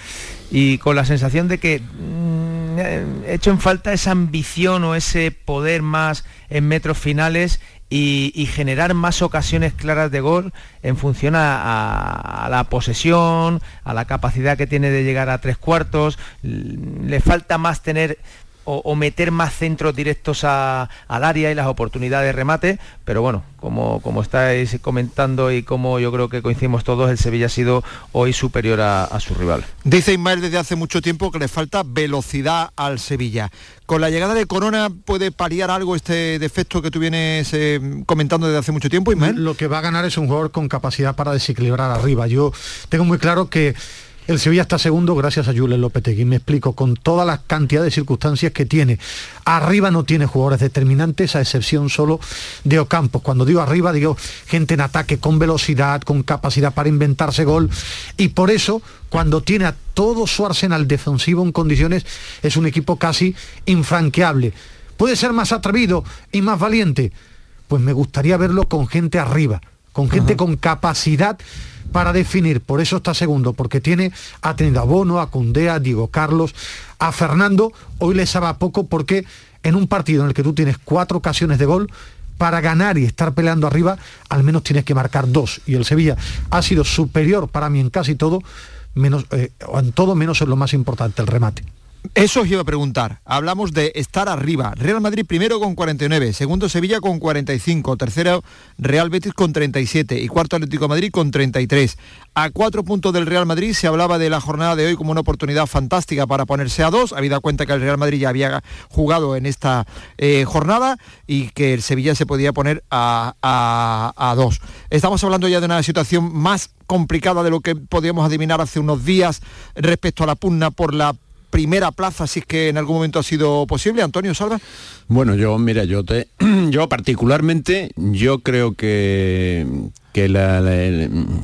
y con la sensación de que mm, he hecho en falta esa ambición o ese poder más en metros finales y, generar más ocasiones claras de gol en función a, la posesión, a la capacidad que tiene de llegar a tres cuartos. Le falta más tener o, o meter más centros directos a- al área y las oportunidades de remate, pero bueno, como, como estáis comentando y como yo creo que coincidimos todos, el Sevilla ha sido hoy superior a, a su rival. Dice Ismael desde hace mucho tiempo que le falta velocidad al Sevilla. Con la llegada de Corona puede paliar algo este defecto que tú vienes eh, comentando desde hace mucho tiempo, Ismael. Lo que va a ganar es un jugador con capacidad para desequilibrar arriba. Yo tengo muy claro que el Sevilla está segundo gracias a Julen Lopetegui. Me explico, con toda la cantidad de circunstancias que tiene. Arriba no tiene jugadores determinantes, a excepción solo de Ocampos. Cuando digo arriba, digo gente en ataque con velocidad, con capacidad para inventarse gol. Y por eso, cuando tiene a todo su arsenal defensivo en condiciones, es un equipo casi infranqueable. Puede ser más atrevido y más valiente. Pues me gustaría verlo con gente arriba, con gente con capacidad para definir. Por eso está segundo, porque tiene, a Bono, a Cundea, a Diego Carlos, a Fernando. Hoy le sabe poco porque en un partido en el que tú tienes cuatro ocasiones de gol, para ganar y estar peleando arriba, al menos tienes que marcar dos. Y el Sevilla ha sido superior para mí en casi todo, menos, eh, en todo menos en lo más importante, el remate. Eso os iba a preguntar. Hablamos de estar arriba. Real Madrid primero con 49, segundo Sevilla con 45, tercero Real Betis con 37 y cuarto Atlético Madrid con 33. A cuatro puntos del Real Madrid se hablaba de la jornada de hoy como una oportunidad fantástica para ponerse a dos, habida cuenta que el Real Madrid ya había jugado en esta eh, jornada y que el Sevilla se podía poner a, a- a dos. Estamos hablando ya de una situación más complicada de lo que podíamos adivinar hace unos días respecto a la pugna por la primera plaza, si es que en algún momento ha sido posible. Antonio Salva. Bueno, yo, mira, yo te, yo particularmente, yo creo que que la,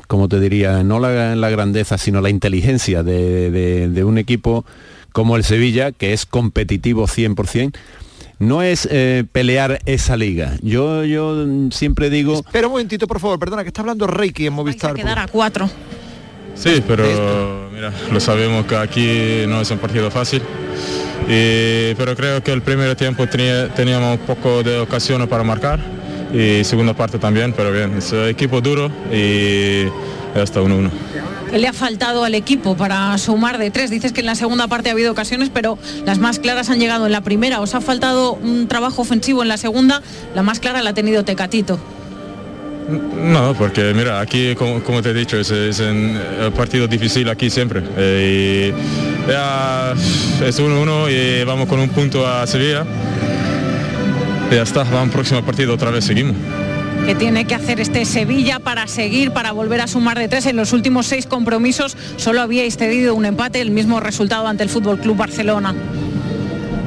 como te diría, no la, la grandeza, sino la inteligencia de, de- de un equipo como el Sevilla, que es competitivo 100%, no es eh, pelear esa liga. Yo, yo siempre digo... Espera un momentito, por favor, perdona, que está hablando Reiki en Movistar. quedar a cuatro. Sí, pero mira, lo sabemos que aquí no es un partido fácil. Y- pero creo que el primer tiempo tenía- teníamos un poco de ocasiones para marcar y segunda parte también, pero bien, es un equipo duro y ya está 1-1. ¿Qué le ha faltado al equipo para sumar de tres? Dices que en la segunda parte ha habido ocasiones, pero las más claras han llegado en la primera. ¿Os ha faltado un trabajo ofensivo en la segunda? La más clara la ha tenido Tecatito. No, porque mira, aquí como, te he dicho, es, es un eh, partido difícil aquí siempre. Eh, ya es 1-1 y vamos con un punto a Sevilla. Y ya está, vamos próximo partido otra vez, seguimos. que tiene que hacer este Sevilla para seguir, para volver a sumar de tres. En los últimos seis compromisos solo habíais cedido un empate, el mismo resultado ante el Fútbol Club Barcelona.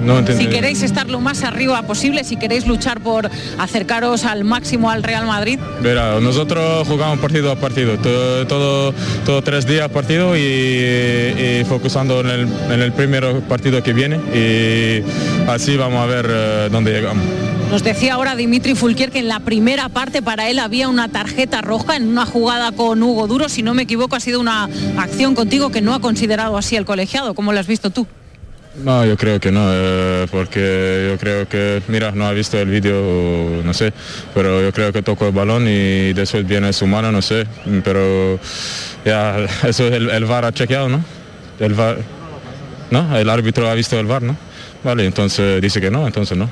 No. Si queréis estar lo más arriba posible, si queréis luchar por acercaros al máximo al Real Madrid, Verá, nosotros jugamos partido a partido, todo, todo, todo tres días partido y, y focusando en el, en el primer partido que viene y así vamos a ver eh, dónde llegamos. nos decía ahora Dimitri Fulquier que en la primera parte para él había una tarjeta roja en una jugada con Hugo Duro, si no me equivoco ha sido una acción contigo que no ha considerado así el colegiado, ¿cómo lo has visto tú? No, yo creo que no, eh, porque yo creo que, mira, no ha visto el vídeo, no sé, pero yo creo que tocó el balón y después viene su mano, no sé, pero ya, eso el, el VAR ha chequeado, ¿no? El VAR, ¿no? El árbitro ha visto el VAR, ¿no? Vale, entonces dice que no, entonces no.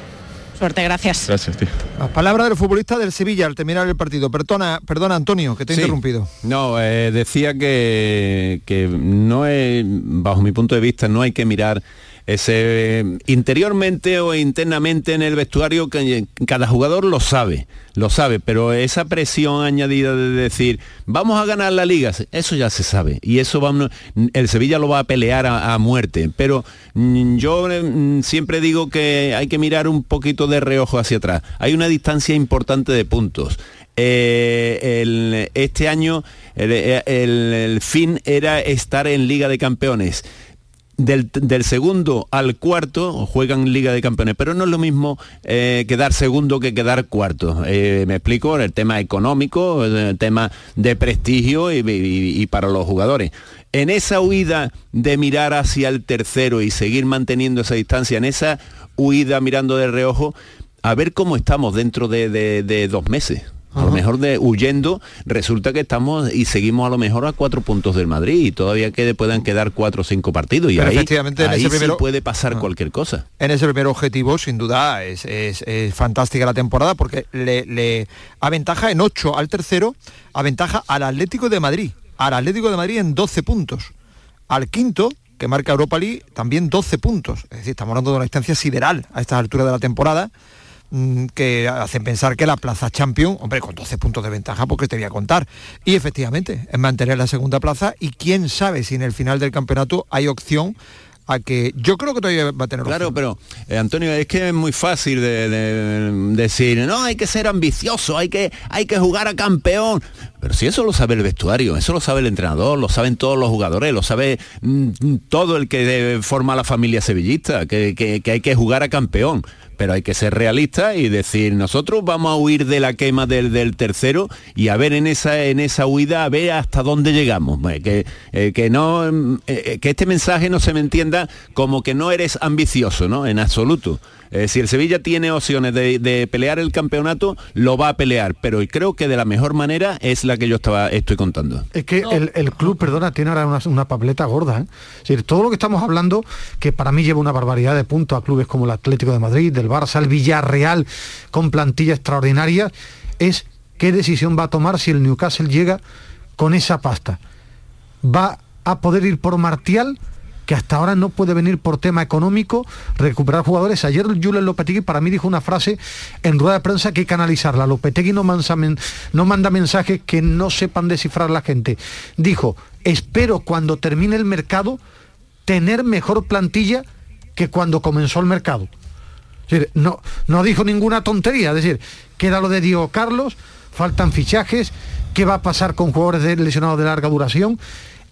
Suerte, gracias. Gracias, tío. Las palabras del futbolista del Sevilla al terminar el partido. Perdona, perdona Antonio, que te he Sí. interrumpido. No, eh, decía que, que no es, bajo mi punto de vista, no hay que mirar ese interiormente o internamente en el vestuario que cada jugador lo sabe, lo sabe, pero esa presión añadida de decir vamos a ganar la liga, eso ya se sabe y eso vamos, el Sevilla lo va a pelear a, muerte, pero mm, yo mm, siempre digo que hay que mirar un poquito de reojo hacia atrás. Hay una distancia importante de puntos. Eh, este año el fin era estar en Liga de Campeones. Del, del segundo al cuarto juegan Liga de Campeones, pero no es lo mismo eh, quedar segundo que quedar cuarto. Eh, me explico, el tema económico, el tema de prestigio y, para los jugadores. En esa huida de mirar hacia el tercero y seguir manteniendo esa distancia, en esa huida mirando de reojo, a ver cómo estamos dentro de, de- de dos meses. A lo mejor de huyendo, resulta que estamos y seguimos a lo mejor a cuatro puntos del Madrid y todavía que puedan quedar cuatro o cinco partidos y Pero ahí, efectivamente, en ahí ese sí puede pasar cualquier cosa. En ese primer objetivo, sin duda, es, es- es fantástica la temporada porque le, le aventaja en 8 al tercero, aventaja al Atlético de Madrid, al Atlético de Madrid en 12 puntos. Al quinto, que marca Europa League, también 12 puntos. Es decir, estamos hablando de una distancia sideral a estas alturas de la temporada que hacen pensar que la plaza champion, hombre, con 12 puntos de ventaja, porque te voy a contar. Y efectivamente, es mantener la segunda plaza y quién sabe si en el final del campeonato hay opción a que yo creo que todavía va a tener Claro, opción. pero eh, Antonio, es que es muy fácil de, de- decir, no, hay que ser ambicioso, hay que, hay que jugar a campeón. Pero si eso lo sabe el vestuario, eso lo sabe el entrenador, lo saben todos los jugadores, lo sabe mm, todo el que eh, forma la familia sevillista, que, que- que hay que jugar a campeón. Pero hay que ser realista y decir, nosotros vamos a huir de la quema del, del tercero y a ver en esa, en esa huida, a ver hasta dónde llegamos. Eh, Que, eh, que, no, mm, eh, que este mensaje no se me entienda como que no eres ambicioso, ¿no? En absoluto. Eh, si el Sevilla tiene opciones de, de pelear el campeonato, lo va a pelear, pero creo que de la mejor manera es la que yo estaba, estoy contando. Es que el, el club, perdona, tiene ahora una, una papeleta gorda. ¿eh? Es decir, todo lo que estamos hablando, que para mí lleva una barbaridad de puntos a clubes como el Atlético de Madrid, del Barça, el Villarreal, con plantilla extraordinaria, es qué decisión va a tomar si el Newcastle llega con esa pasta. ¿Va a poder ir por Martial? Que hasta ahora no puede venir por tema económico, recuperar jugadores. Ayer Julen Lopetegui para mí dijo una frase en rueda de prensa que hay que analizarla. Lopetegui no, manda mensajes que no sepan descifrar la gente. Dijo, espero cuando termine el mercado tener mejor plantilla que cuando comenzó el mercado. No, no dijo ninguna tontería, es decir, queda lo de Diego Carlos, faltan fichajes, qué va a pasar con jugadores lesionados de larga duración.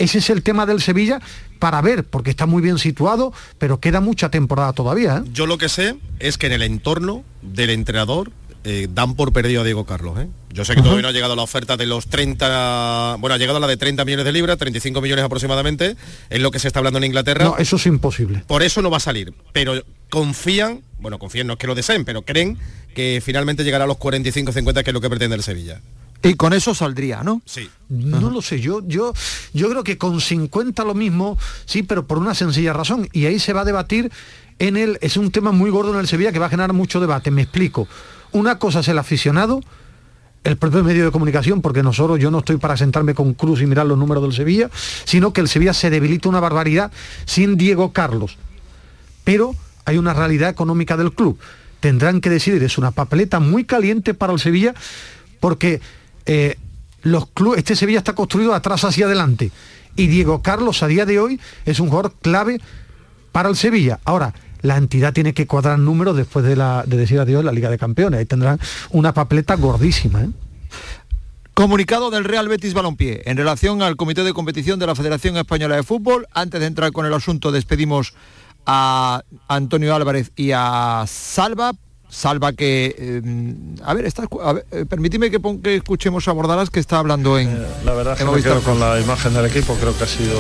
Ese es el tema del Sevilla para ver, porque está muy bien situado, pero queda mucha temporada todavía. ¿eh? Yo lo que sé es que en el entorno del entrenador eh, dan por perdido a Diego Carlos. ¿eh? Yo sé que todavía no ha llegado la oferta de los 30, bueno, ha llegado la de 30 millones de libras, 35 millones aproximadamente, es lo que se está hablando en Inglaterra. No, eso es imposible. Por eso no va a salir, pero confían, bueno, confían no es que lo deseen, pero creen que finalmente llegará a los 45-50, que es lo que pretende el Sevilla. Y con eso saldría, ¿no? Sí. No lo sé, yo, yo, yo creo que con 50 lo mismo, sí, pero por una sencilla razón. Y ahí se va a debatir en el. Es un tema muy gordo en el Sevilla que va a generar mucho debate. Me explico. Una cosa es el aficionado, el propio medio de comunicación, porque nosotros yo no estoy para sentarme con Cruz y mirar los números del Sevilla, sino que el Sevilla se debilita una barbaridad sin Diego Carlos. Pero hay una realidad económica del club. Tendrán que decidir, es una papeleta muy caliente para el Sevilla, porque eh, los clubes, este Sevilla está construido atrás hacia adelante. Y Diego Carlos a día de hoy es un jugador clave para el Sevilla. Ahora, la entidad tiene que cuadrar números después de, la, de decir adiós la Liga de Campeones. Ahí tendrán una papeleta gordísima. ¿eh? Comunicado del Real Betis Balompié en relación al Comité de Competición de la Federación Española de Fútbol. Antes de entrar con el asunto, despedimos a Antonio Álvarez y a Salva. Salva que, eh, a ver, está, a ver, eh, permíteme que, pon- que escuchemos a Bordalas que está hablando en... La verdad es que me quedo con la imagen del equipo, creo que ha sido,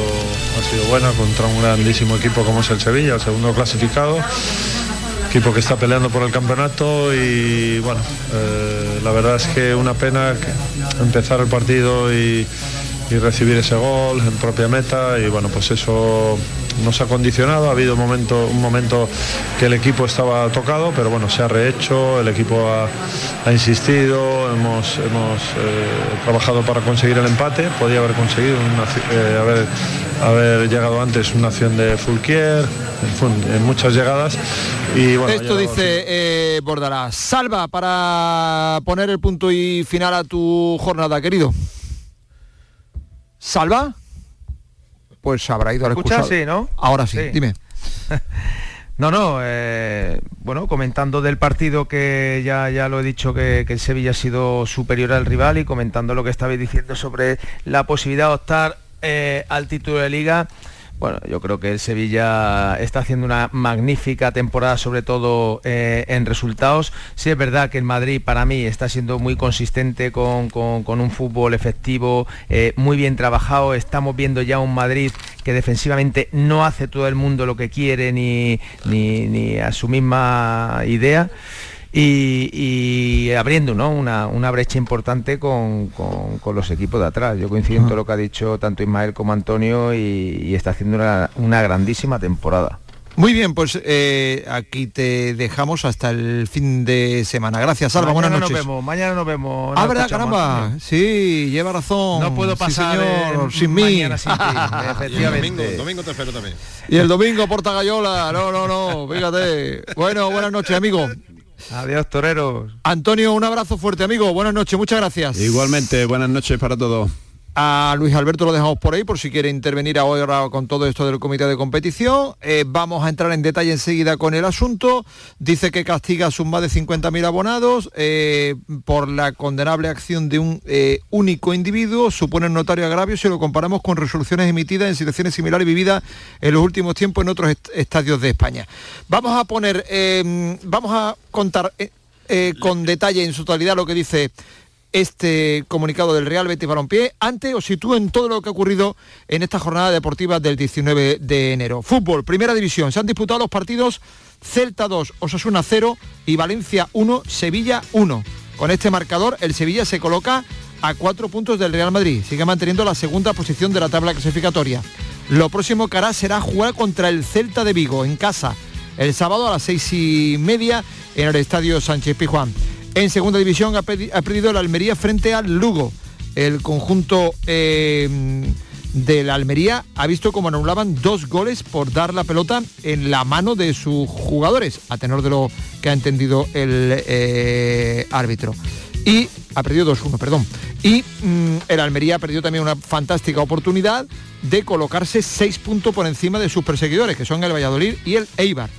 ha sido buena contra un grandísimo equipo como es el Sevilla, el segundo clasificado, equipo que está peleando por el campeonato y bueno, eh, la verdad es que una pena empezar el partido y, y recibir ese gol en propia meta y bueno, pues eso nos ha condicionado, ha habido un momento, un momento que el equipo estaba tocado, pero bueno, se ha rehecho, el equipo ha, ha insistido, hemos, hemos eh, trabajado para conseguir el empate, podía haber conseguido una eh, haber, haber llegado antes una acción de Fulquier, en, en muchas llegadas. Y bueno, Esto llegado dice eh, Bordalas. Salva para poner el punto y final a tu jornada, querido. Salva. Pues habrá ido al excusado. Sí, ¿no? Ahora sí, Sí. dime. No, no, eh, bueno, comentando del partido que ya, ya lo he dicho que, que el Sevilla ha sido superior al rival y comentando lo que estabais diciendo sobre la posibilidad de optar eh, al título de liga. Bueno, yo creo que el Sevilla está haciendo una magnífica temporada, sobre todo eh, en resultados. Sí es verdad que el Madrid para mí está siendo muy consistente con, con- un fútbol efectivo, eh, muy bien trabajado. Estamos viendo ya un Madrid que defensivamente no hace todo el mundo lo que quiere ni, ni- ni a su misma idea. Y, y abriendo ¿no? una, una brecha importante con, con- con los equipos de atrás. Yo coincido en todo lo que ha dicho tanto Ismael como Antonio y, y está haciendo una, una grandísima temporada. Muy bien, pues eh, aquí te dejamos hasta el fin de semana. Gracias, Salva. mañana Buenas noches. nos vemos, mañana nos vemos. Ah, verdad, caramba. Sí, lleva razón. No puedo Sí, pasar señor, el sin mí. mañana sin ti, Y el efectivamente. domingo, domingo te espero también. Y el domingo Porta Gallola. No, no, no. Fíjate. Bueno, buenas noches, amigo. Adiós, toreros. Antonio, un abrazo fuerte, amigo. Buenas noches, muchas gracias. Igualmente, buenas noches para todos. A Luis Alberto lo dejamos por ahí por si quiere intervenir ahora con todo esto del comité de competición. Eh, vamos a entrar en detalle enseguida con el asunto. Dice que castiga a sus más de 50.000 abonados eh, por la condenable acción de un eh, único individuo. Supone un notario agravio si lo comparamos con resoluciones emitidas en situaciones similares vividas en los últimos tiempos en otros estadios de España. Vamos a poner, vamos a contar con detalle en su totalidad lo que dice este comunicado del Real Betis Balompié ante o en todo lo que ha ocurrido en esta jornada deportiva del 19 de enero. Fútbol, primera división. Se han disputado los partidos Celta 2, Osasuna 0 y Valencia 1, Sevilla 1. Con este marcador, el Sevilla se coloca a cuatro puntos del Real Madrid. Sigue manteniendo la segunda posición de la tabla clasificatoria. Lo próximo que hará será jugar contra el Celta de Vigo en casa el sábado a las seis y media en el Estadio Sánchez Pijuán. En segunda división ha, perdido la Almería frente al Lugo. El conjunto eh, de la Almería ha visto como anulaban dos goles por dar la pelota en la mano de sus jugadores, a tenor de lo que ha entendido el eh, árbitro. Y ha perdido 2-1, perdón. Y mm, el Almería ha perdido también una fantástica oportunidad de colocarse seis puntos por encima de sus perseguidores, que son el Valladolid y el Eibar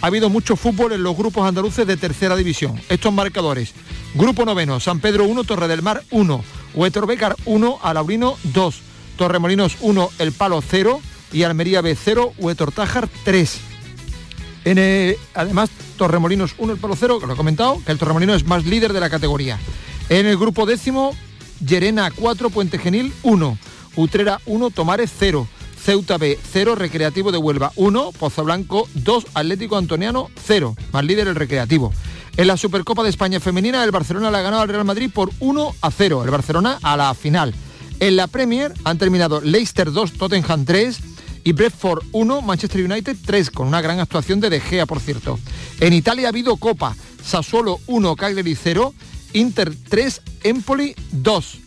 ha habido mucho fútbol en los grupos andaluces de tercera división. Estos marcadores. Grupo noveno, San Pedro 1, Torre del Mar 1, Huetor Becar 1, Alaurino 2, Torremolinos 1, El Palo 0 y Almería B 0, Huetor Tájar 3. En, además, Torremolinos 1, El Palo 0, que lo he comentado, que el Torremolinos es más líder de la categoría. En el grupo décimo, Llerena 4, Puente Genil 1, Utrera 1, Tomares 0. Ceuta B 0, Recreativo de Huelva 1, Pozo Blanco 2, Atlético Antoniano 0, más líder el Recreativo. En la Supercopa de España Femenina, el Barcelona la ganado al Real Madrid por 1 a 0, el Barcelona a la final. En la Premier han terminado Leicester 2, Tottenham 3 y Brentford 1, Manchester United 3, con una gran actuación de De Gea, por cierto. En Italia ha habido Copa, Sassuolo 1, Cagliari 0, Inter 3, Empoli 2.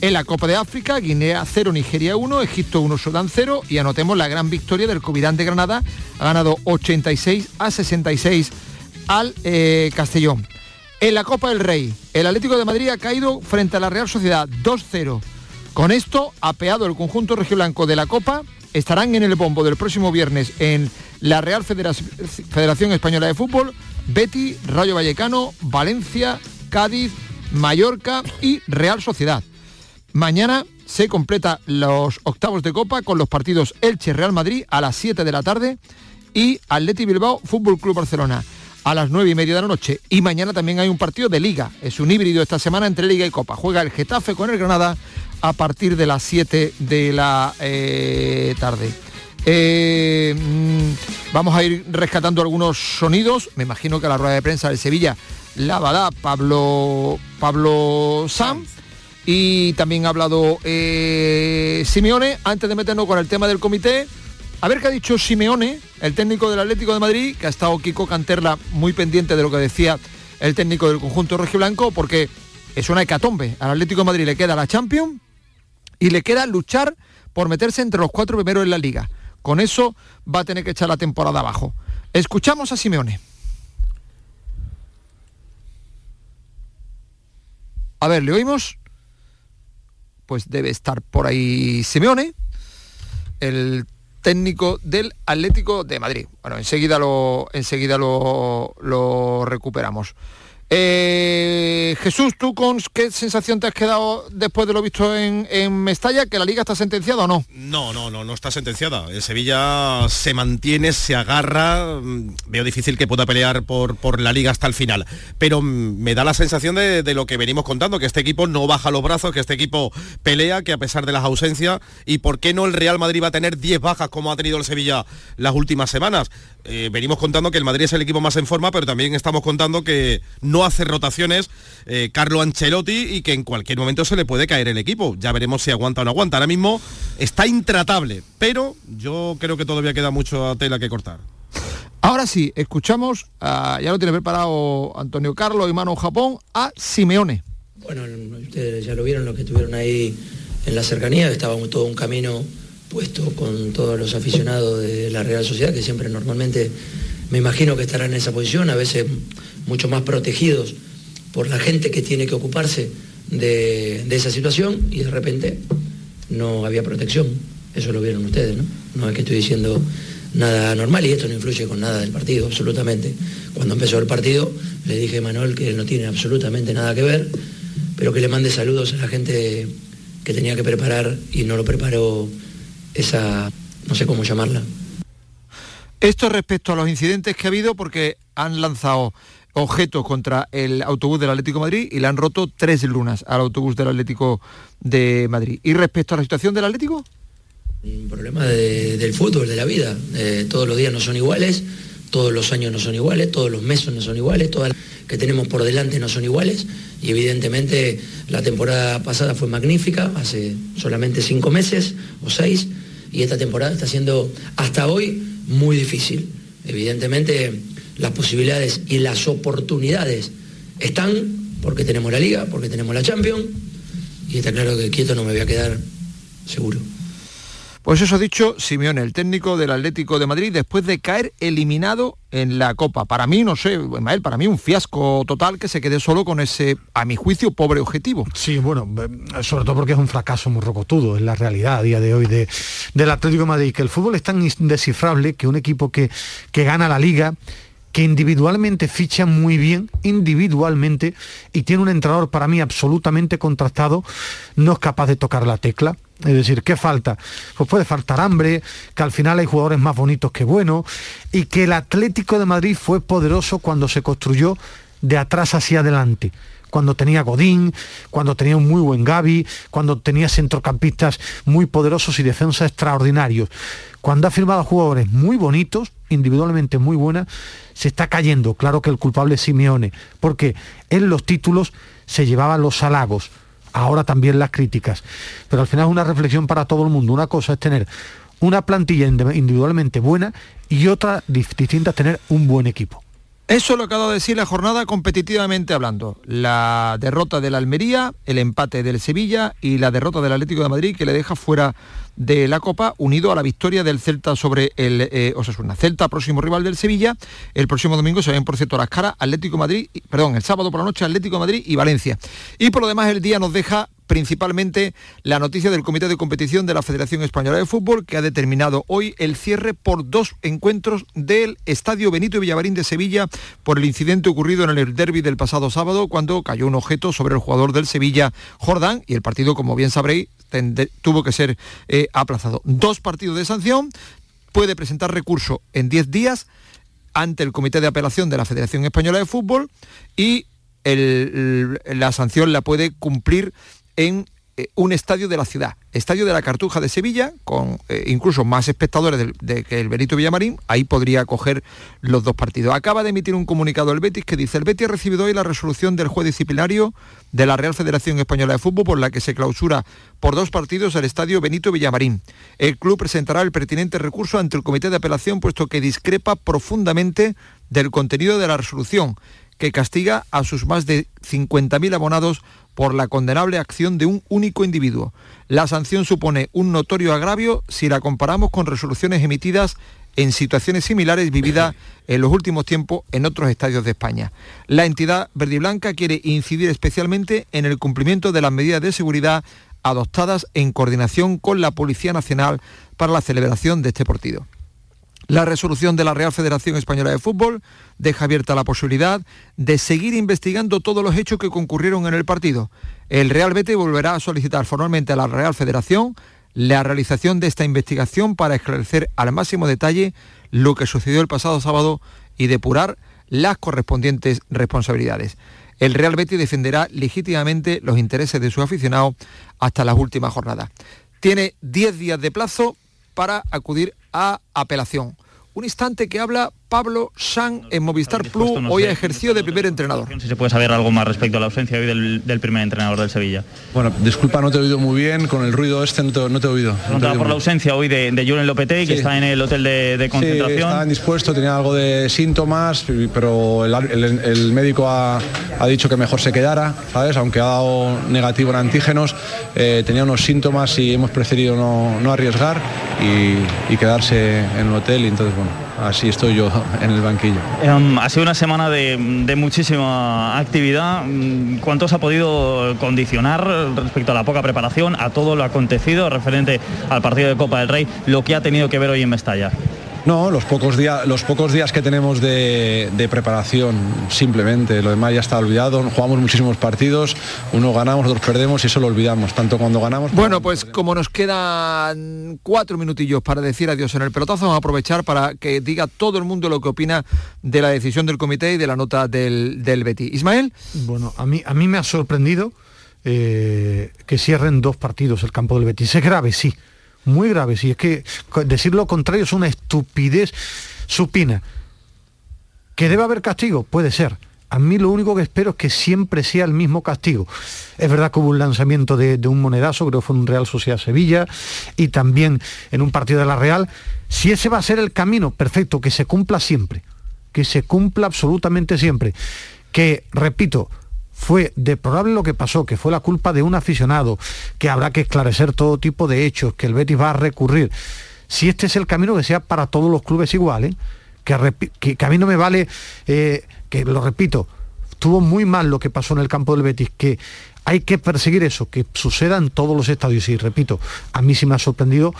En la Copa de África, Guinea 0, Nigeria 1, Egipto 1, Sudán 0 y anotemos la gran victoria del Covirán de Granada, ha ganado 86 a 66 al eh, Castellón. En la Copa del Rey, el Atlético de Madrid ha caído frente a la Real Sociedad 2-0. Con esto, apeado el conjunto regio-blanco de la Copa, estarán en el bombo del próximo viernes en la Real Federación Española de Fútbol, Betty, Rayo Vallecano, Valencia, Cádiz, Mallorca y Real Sociedad. Mañana se completa los octavos de Copa con los partidos Elche Real Madrid a las 7 de la tarde y Atleti Bilbao Fútbol Club Barcelona a las 9 y media de la noche. Y mañana también hay un partido de Liga. Es un híbrido esta semana entre Liga y Copa. Juega el Getafe con el Granada a partir de las 7 de la eh, tarde. Eh, mm, vamos a ir rescatando algunos sonidos. Me imagino que la rueda de prensa de Sevilla la va a dar Pablo, Pablo Sanz y también ha hablado eh, Simeone, antes de meternos con el tema del comité. A ver qué ha dicho Simeone, el técnico del Atlético de Madrid, que ha estado Kiko Canterla muy pendiente de lo que decía el técnico del conjunto rojiblanco, porque es una hecatombe. Al Atlético de Madrid le queda la Champions y le queda luchar por meterse entre los cuatro primeros en la liga. Con eso va a tener que echar la temporada abajo. Escuchamos a Simeone. A ver, ¿le oímos? Pues debe estar por ahí Simeone, el técnico del Atlético de Madrid. Bueno, enseguida lo, enseguida lo, lo recuperamos. Eh, Jesús, ¿tú con qué sensación te has quedado después de lo visto en, Mestalla? ¿Que la liga está sentenciada o no? No, no, no, no está sentenciada. El Sevilla se mantiene, se agarra. Mm, veo difícil que pueda pelear por, por la liga hasta el final. Pero mm, me da la sensación de, de, lo que venimos contando, que este equipo no baja los brazos, que este equipo pelea, que a pesar de las ausencias, y por qué no el Real Madrid va a tener 10 bajas como ha tenido el Sevilla las últimas semanas. Eh, venimos contando que el Madrid es el equipo más en forma, pero también estamos contando que no hace rotaciones eh, Carlo Ancelotti y que en cualquier momento se le puede caer el equipo. Ya veremos si aguanta o no aguanta. Ahora mismo está intratable, pero yo creo que todavía queda mucho tela que cortar. Ahora sí, escuchamos, ya lo tiene preparado Antonio Carlos y Mano Japón, a Simeone. Bueno, ustedes ya lo vieron, los que estuvieron ahí en la cercanía, estaba todo un camino puesto con todos los aficionados de la Real Sociedad, que siempre normalmente me imagino que estarán en esa posición, a veces mucho más protegidos por la gente que tiene que ocuparse de, esa situación y de repente no había protección. Eso lo vieron ustedes, ¿no? No es que estoy diciendo nada normal y esto no influye con nada del partido, absolutamente. Cuando empezó el partido le dije a Manuel que él no tiene absolutamente nada que ver, pero que le mande saludos a la gente que tenía que preparar y no lo preparó esa, no sé cómo llamarla. Esto respecto a los incidentes que ha habido porque han lanzado objetos contra el autobús del Atlético Madrid y le han roto tres lunas al autobús del Atlético de Madrid. ¿Y respecto a la situación del Atlético? Un problema de- del fútbol, de la vida. Eh, todos los días no son iguales, todos los años no son iguales, todos los meses no son iguales, todas las que tenemos por delante no son iguales y evidentemente la temporada pasada fue magnífica, hace solamente cinco meses o seis, y esta temporada está siendo hasta hoy muy difícil. Evidentemente las posibilidades y las oportunidades están porque tenemos la liga, porque tenemos la Champions, y está claro que quieto no me voy a quedar seguro. Pues eso ha dicho Simeone, el técnico del Atlético de Madrid, después de caer eliminado en la Copa. Para mí, no sé, Mael, para mí un fiasco total que se quede solo con ese, a mi juicio, pobre objetivo. Sí, bueno, eh, sobre todo porque es un fracaso muy rocotudo, es la realidad a día de hoy de, del Atlético de Madrid, que el fútbol es tan indescifrable que un equipo que, que gana la liga, que individualmente ficha muy bien, individualmente, y tiene un entrenador para mí absolutamente contrastado, no es capaz de tocar la tecla. Es decir, ¿qué falta? Pues puede faltar hambre, que al final hay jugadores más bonitos que buenos, y que el Atlético de Madrid fue poderoso cuando se construyó de atrás hacia adelante cuando tenía Godín, cuando tenía un muy buen Gaby, cuando tenía centrocampistas muy poderosos y defensas extraordinarios. Cuando ha firmado jugadores muy bonitos, individualmente muy buenas, se está cayendo. Claro que el culpable es Simeone, porque en los títulos se llevaban los halagos, ahora también las críticas. Pero al final es una reflexión para todo el mundo. Una cosa es tener una plantilla individualmente buena y otra distinta es tener un buen equipo. Eso es lo que ha dado de decir la jornada competitivamente hablando. La derrota del Almería, el empate del Sevilla y la derrota del Atlético de Madrid que le deja fuera de la Copa, unido a la victoria del Celta sobre el eh, Osasuna. Celta, próximo rival del Sevilla. El próximo domingo se ven, por cierto, las caras Atlético de Madrid, perdón, el sábado por la noche Atlético de Madrid y Valencia. Y por lo demás el día nos deja principalmente la noticia del Comité de Competición de la Federación Española de Fútbol, que ha determinado hoy el cierre por dos encuentros del Estadio Benito Villamarín de Sevilla por el incidente ocurrido en el derby del pasado sábado, cuando cayó un objeto sobre el jugador del Sevilla, Jordán, y el partido, como bien sabréis, tuvo que ser eh, aplazado. Dos partidos de sanción, puede presentar recurso en 10 días ante el Comité de Apelación de la Federación Española de Fútbol y la sanción la puede cumplir en eh, un estadio de la ciudad, estadio de la Cartuja de Sevilla, con eh, incluso más espectadores que el Benito Villamarín, ahí podría acoger los dos partidos. Acaba de emitir un comunicado el Betis que dice, el Betis ha recibido hoy la resolución del juez disciplinario de la Real Federación Española de Fútbol por la que se clausura por dos partidos el estadio Benito Villamarín. El club presentará el pertinente recurso ante el comité de apelación puesto que discrepa profundamente del contenido de la resolución que castiga a sus más de 50.000 abonados por la condenable acción de un único individuo. La sanción supone un notorio agravio si la comparamos con resoluciones emitidas en situaciones similares vividas en los últimos tiempos en otros estadios de España. La entidad verde y blanca quiere incidir especialmente en el cumplimiento de las medidas de seguridad adoptadas en coordinación con la Policía Nacional para la celebración de este partido. La resolución de la Real Federación Española de Fútbol deja abierta la posibilidad de seguir investigando todos los hechos que concurrieron en el partido. El Real Betis volverá a solicitar formalmente a la Real Federación la realización de esta investigación para esclarecer al máximo detalle lo que sucedió el pasado sábado y depurar las correspondientes responsabilidades. El Real Betis defenderá legítimamente los intereses de sus aficionados hasta las últimas jornadas. Tiene 10 días de plazo para acudir a apelación. Un instante que habla Pablo San en Movistar Plus, no hoy ha ejercido de primer entrenador. Si se puede saber algo más respecto a la ausencia hoy del, del primer entrenador del Sevilla. Bueno, disculpa, no te he oído muy bien, con el ruido este no te, no te he oído. No te he Preguntaba oído por la ausencia hoy de, de Julen Lopetegui, que está en el hotel de, de Sí, concentración. estaba indispuesto, tenía algo de síntomas, pero el, el- el médico ha, ha dicho que mejor se quedara, ¿sabes? Aunque ha dado negativo en antígenos, eh, tenía unos síntomas y hemos preferido no, no arriesgar y, y quedarse en el hotel y entonces, bueno, así estoy yo en el banquillo. Em, ha sido una semana de, muchísima actividad. Mm, ¿Cuánto se ha podido condicionar respecto a la poca preparación, a todo lo acontecido referente al partido de Copa del Rey, lo que ha tenido que ver hoy en Mestalla? No, los pocos, días, los pocos días que tenemos de, de preparación, simplemente. Lo demás ya está olvidado. Jugamos muchísimos partidos, uno ganamos, otros perdemos y eso lo olvidamos, tanto cuando ganamos. Bueno, pues como nos quedan cuatro minutillos para decir adiós en el pelotazo, vamos a aprovechar para que diga todo el mundo lo que opina de la decisión del comité y de la nota del, del Betty. Ismael. Bueno, a mí, a mí me ha sorprendido eh, que cierren dos partidos el campo del Betis. Es grave, sí, muy grave, sí. Es que decir lo contrario es una estupidez supina. ¿Que debe haber castigo? Puede ser. A mí lo único que espero es que siempre sea el mismo castigo. Es verdad que hubo un lanzamiento de, de un monedazo, creo que fue un Real Sociedad Sevilla, y también en un partido de la Real. Si ese va a ser el camino, perfecto, que se cumpla siempre. Que se cumpla absolutamente siempre. Que, repito, fue deplorable lo que pasó, que fue la culpa de un aficionado, que habrá que esclarecer todo tipo de hechos, que el Betis va a recurrir. Si este es el camino, que sea para todos los clubes iguales, que, que, que a mí no me vale, eh, que lo repito, estuvo muy mal lo que pasó en el campo del Betis, que hay que perseguir eso, que suceda en todos los estadios. Y repito, a mí sí me ha sorprendido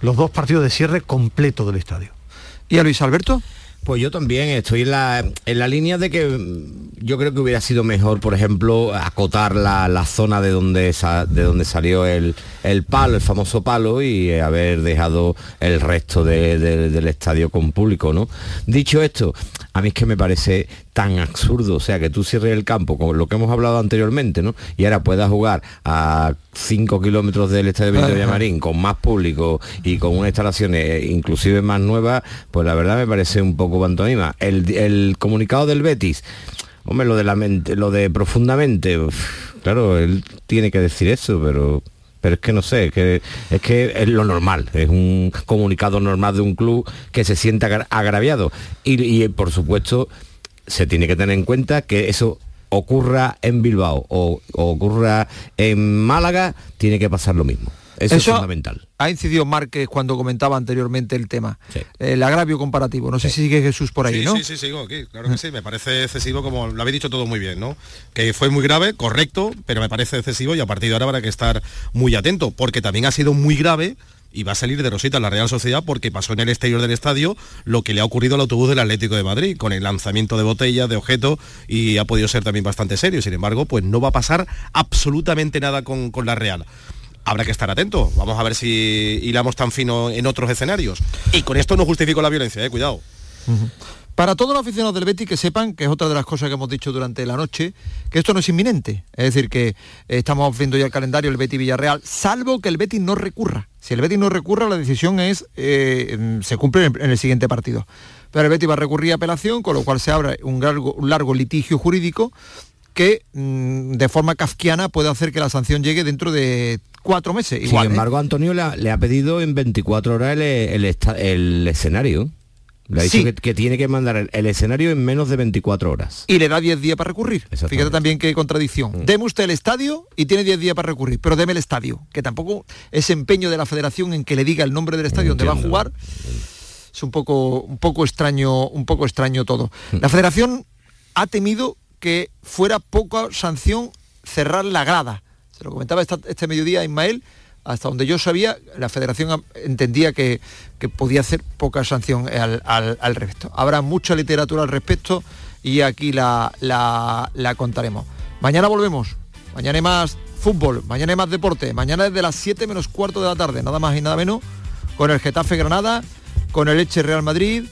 los dos partidos de cierre completo del estadio. ¿Y a Luis Alberto? Pues yo también estoy en la, en la línea de que yo creo que hubiera sido mejor, por ejemplo, acotar la, la zona de donde, de donde salió el, el palo, el famoso palo, y eh, haber dejado el resto de- de- del estadio con público, ¿no? Dicho esto, a mí es que me parece tan absurdo, o sea, que tú cierres el campo, con lo que hemos hablado anteriormente, ¿no? Y ahora puedas jugar a 5 kilómetros del estadio Ajá. Villamarín con más público y con unas instalaciones inclusive más nuevas, pues la verdad me parece un poco pantomima. El, el comunicado del Betis, hombre, lo de la mente, lo de profundamente, uf, claro, él tiene que decir eso, pero pero es que no sé, es que es que es lo normal, es un comunicado normal de un club que se sienta agra- agraviado. Y, y, por supuesto, se tiene que tener en cuenta que eso ocurra en Bilbao o, o ocurra en Málaga, tiene que pasar lo mismo. Eso, es fundamental. Ha incidido Márquez cuando comentaba anteriormente el tema. El agravio comparativo. No sé si sigue Jesús por ahí, sí, ¿no? Sí, sí, sigo aquí, claro que sí. Me parece excesivo, como lo habéis dicho todo muy bien, ¿no? Que fue muy grave, correcto, pero me parece excesivo y a partir de ahora habrá que estar muy atento, porque también ha sido muy grave y va a salir de Rosita la Real Sociedad porque pasó en el exterior del estadio lo que le ha ocurrido al autobús del Atlético de Madrid con el lanzamiento de botellas, de objetos y ha podido ser también bastante serio. Sin embargo, pues no va a pasar absolutamente nada con, con la Real. Habrá que estar atento. Vamos a ver si hilamos tan fino en otros escenarios. Y con esto no justifico la violencia, eh, cuidado. Para todos los aficionados del Betis que sepan, que es otra de las cosas que hemos dicho durante la noche, que esto no es inminente. Es decir, que eh, estamos viendo ya el calendario, el Betis Villarreal, salvo que el Betis no recurra. Si el Betis no recurra, la decisión es, eh, mm, se cumple en el, en el siguiente partido. Pero el Betis va a recurrir a apelación, con lo cual se abre un largo, un largo litigio jurídico que mm, de forma kafkiana puede hacer que la sanción llegue dentro de cuatro meses. Sin ¿eh? embargo, Antonio le ha, le ha pedido en 24 horas el, el esta- el escenario. Le ha dicho Sí. que, que tiene que mandar el, el escenario en menos de 24 horas. y le da 10 días para recurrir. Fíjate también qué contradicción. Mm. Deme usted el estadio y tiene 10 días para recurrir, pero deme el estadio, que tampoco es empeño de la federación en que le diga el nombre del estadio donde va a jugar. Es un poco, un poco extraño, un poco extraño todo. Mm. La federación ha temido que fuera poca sanción cerrar la grada. Se lo comentaba esta- este mediodía a Ismael, hasta donde yo sabía, la federación entendía que, que podía hacer poca sanción al, al- respecto. Habrá mucha literatura al respecto y aquí la, la- la contaremos. Mañana volvemos. Mañana hay más fútbol, mañana hay más deporte. Mañana desde las 7 menos cuarto de la tarde, nada más y nada menos, con el Getafe Granada, con el Eche Real Madrid,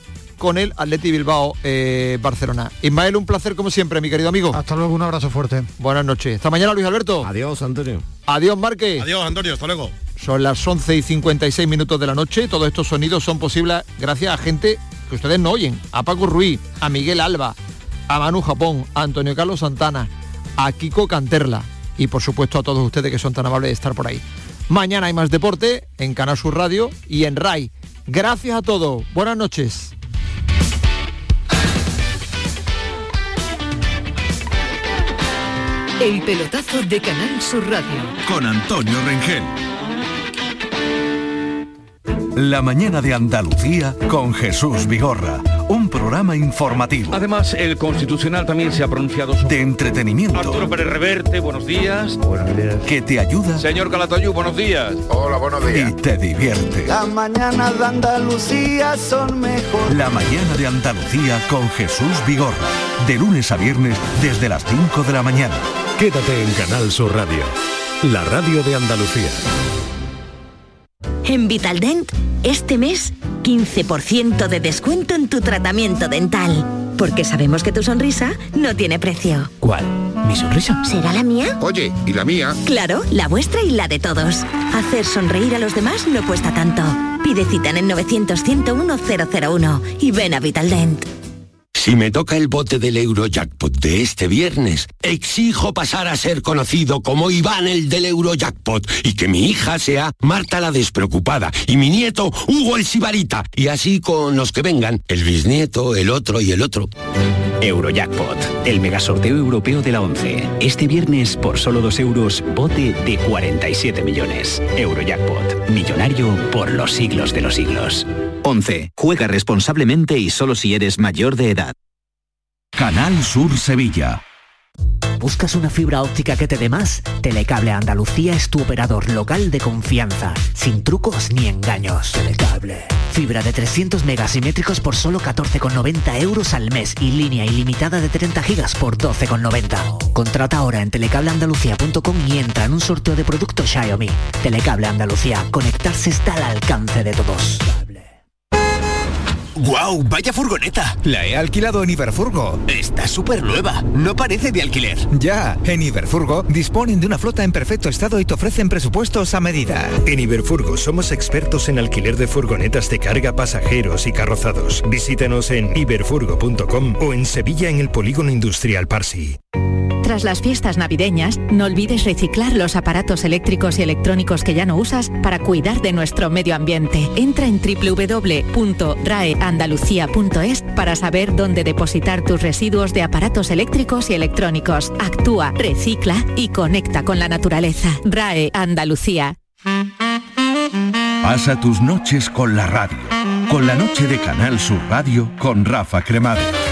con el Atleti Bilbao eh, Barcelona. Ismael, un placer como siempre, mi querido amigo. Hasta luego, un abrazo fuerte. Buenas noches. Hasta mañana, Luis Alberto. Adiós, Antonio. Adiós, Marque. Adiós, Antonio, hasta luego. Son las 11 y 56 minutos de la noche. Todos estos sonidos son posibles gracias a gente que ustedes no oyen. A Paco Ruiz, a Miguel Alba, a Manu Japón, a Antonio Carlos Santana, a Kiko Canterla y por supuesto a todos ustedes que son tan amables de estar por ahí. Mañana hay más deporte en Canal Sur Radio y en RAI. Gracias a todos. Buenas noches. El pelotazo de Canal Sur Radio. Con Antonio Rengel. La mañana de Andalucía con Jesús Vigorra. Un programa informativo. Además, el Constitucional también se ha pronunciado sobre... De entretenimiento. Arturo Pérez Reverte, buenos días. Buenos días. Que te ayuda. Señor Calatayú, buenos días. Hola, buenos días. Y te divierte. La mañana de Andalucía son mejor. La mañana de Andalucía con Jesús Vigorra. De lunes a viernes desde las 5 de la mañana. Quédate en Canal Sur Radio. La radio de Andalucía. En Vitaldent, este mes, 15% de descuento en tu tratamiento dental. Porque sabemos que tu sonrisa no tiene precio. ¿Cuál? ¿Mi sonrisa? ¿Será la mía? Oye, ¿y la mía? Claro, la vuestra y la de todos. Hacer sonreír a los demás no cuesta tanto. Pide cita en el 900-101-001 y ven a Vitaldent. Si me toca el bote del Eurojackpot de este viernes, exijo pasar a ser conocido como Iván el del Eurojackpot y que mi hija sea Marta la despreocupada y mi nieto Hugo el Sibarita y así con los que vengan, el bisnieto, el otro y el otro. Eurojackpot, el megasorteo europeo de la 11. Este viernes, por solo 2 euros, bote de 47 millones. Eurojackpot, millonario por los siglos de los siglos. 11. Juega responsablemente y solo si eres mayor de edad. Canal Sur Sevilla. ¿Buscas una fibra óptica que te dé más? Telecable Andalucía es tu operador local de confianza, sin trucos ni engaños. Telecable. Fibra de 300 megasimétricos por solo 14,90 euros al mes y línea ilimitada de 30 gigas por 12,90. Contrata ahora en telecableandalucía.com y entra en un sorteo de productos Xiaomi. Telecable Andalucía. Conectarse está al alcance de todos. ¡Guau! ¡Vaya furgoneta! La he alquilado en Iberfurgo. Está súper nueva. No parece de alquiler. Ya, en Iberfurgo disponen de una flota en perfecto estado y te ofrecen presupuestos a medida. En Iberfurgo somos expertos en alquiler de furgonetas de carga, pasajeros y carrozados. Visítanos en iberfurgo.com o en Sevilla en el Polígono Industrial Parsi. Tras las fiestas navideñas, no olvides reciclar los aparatos eléctricos y electrónicos que ya no usas para cuidar de nuestro medio ambiente. Entra en www.raeandalucía.es para saber dónde depositar tus residuos de aparatos eléctricos y electrónicos. Actúa, recicla y conecta con la naturaleza. RAE Andalucía. Pasa tus noches con la radio. Con la noche de Canal Sur Radio con Rafa Cremades.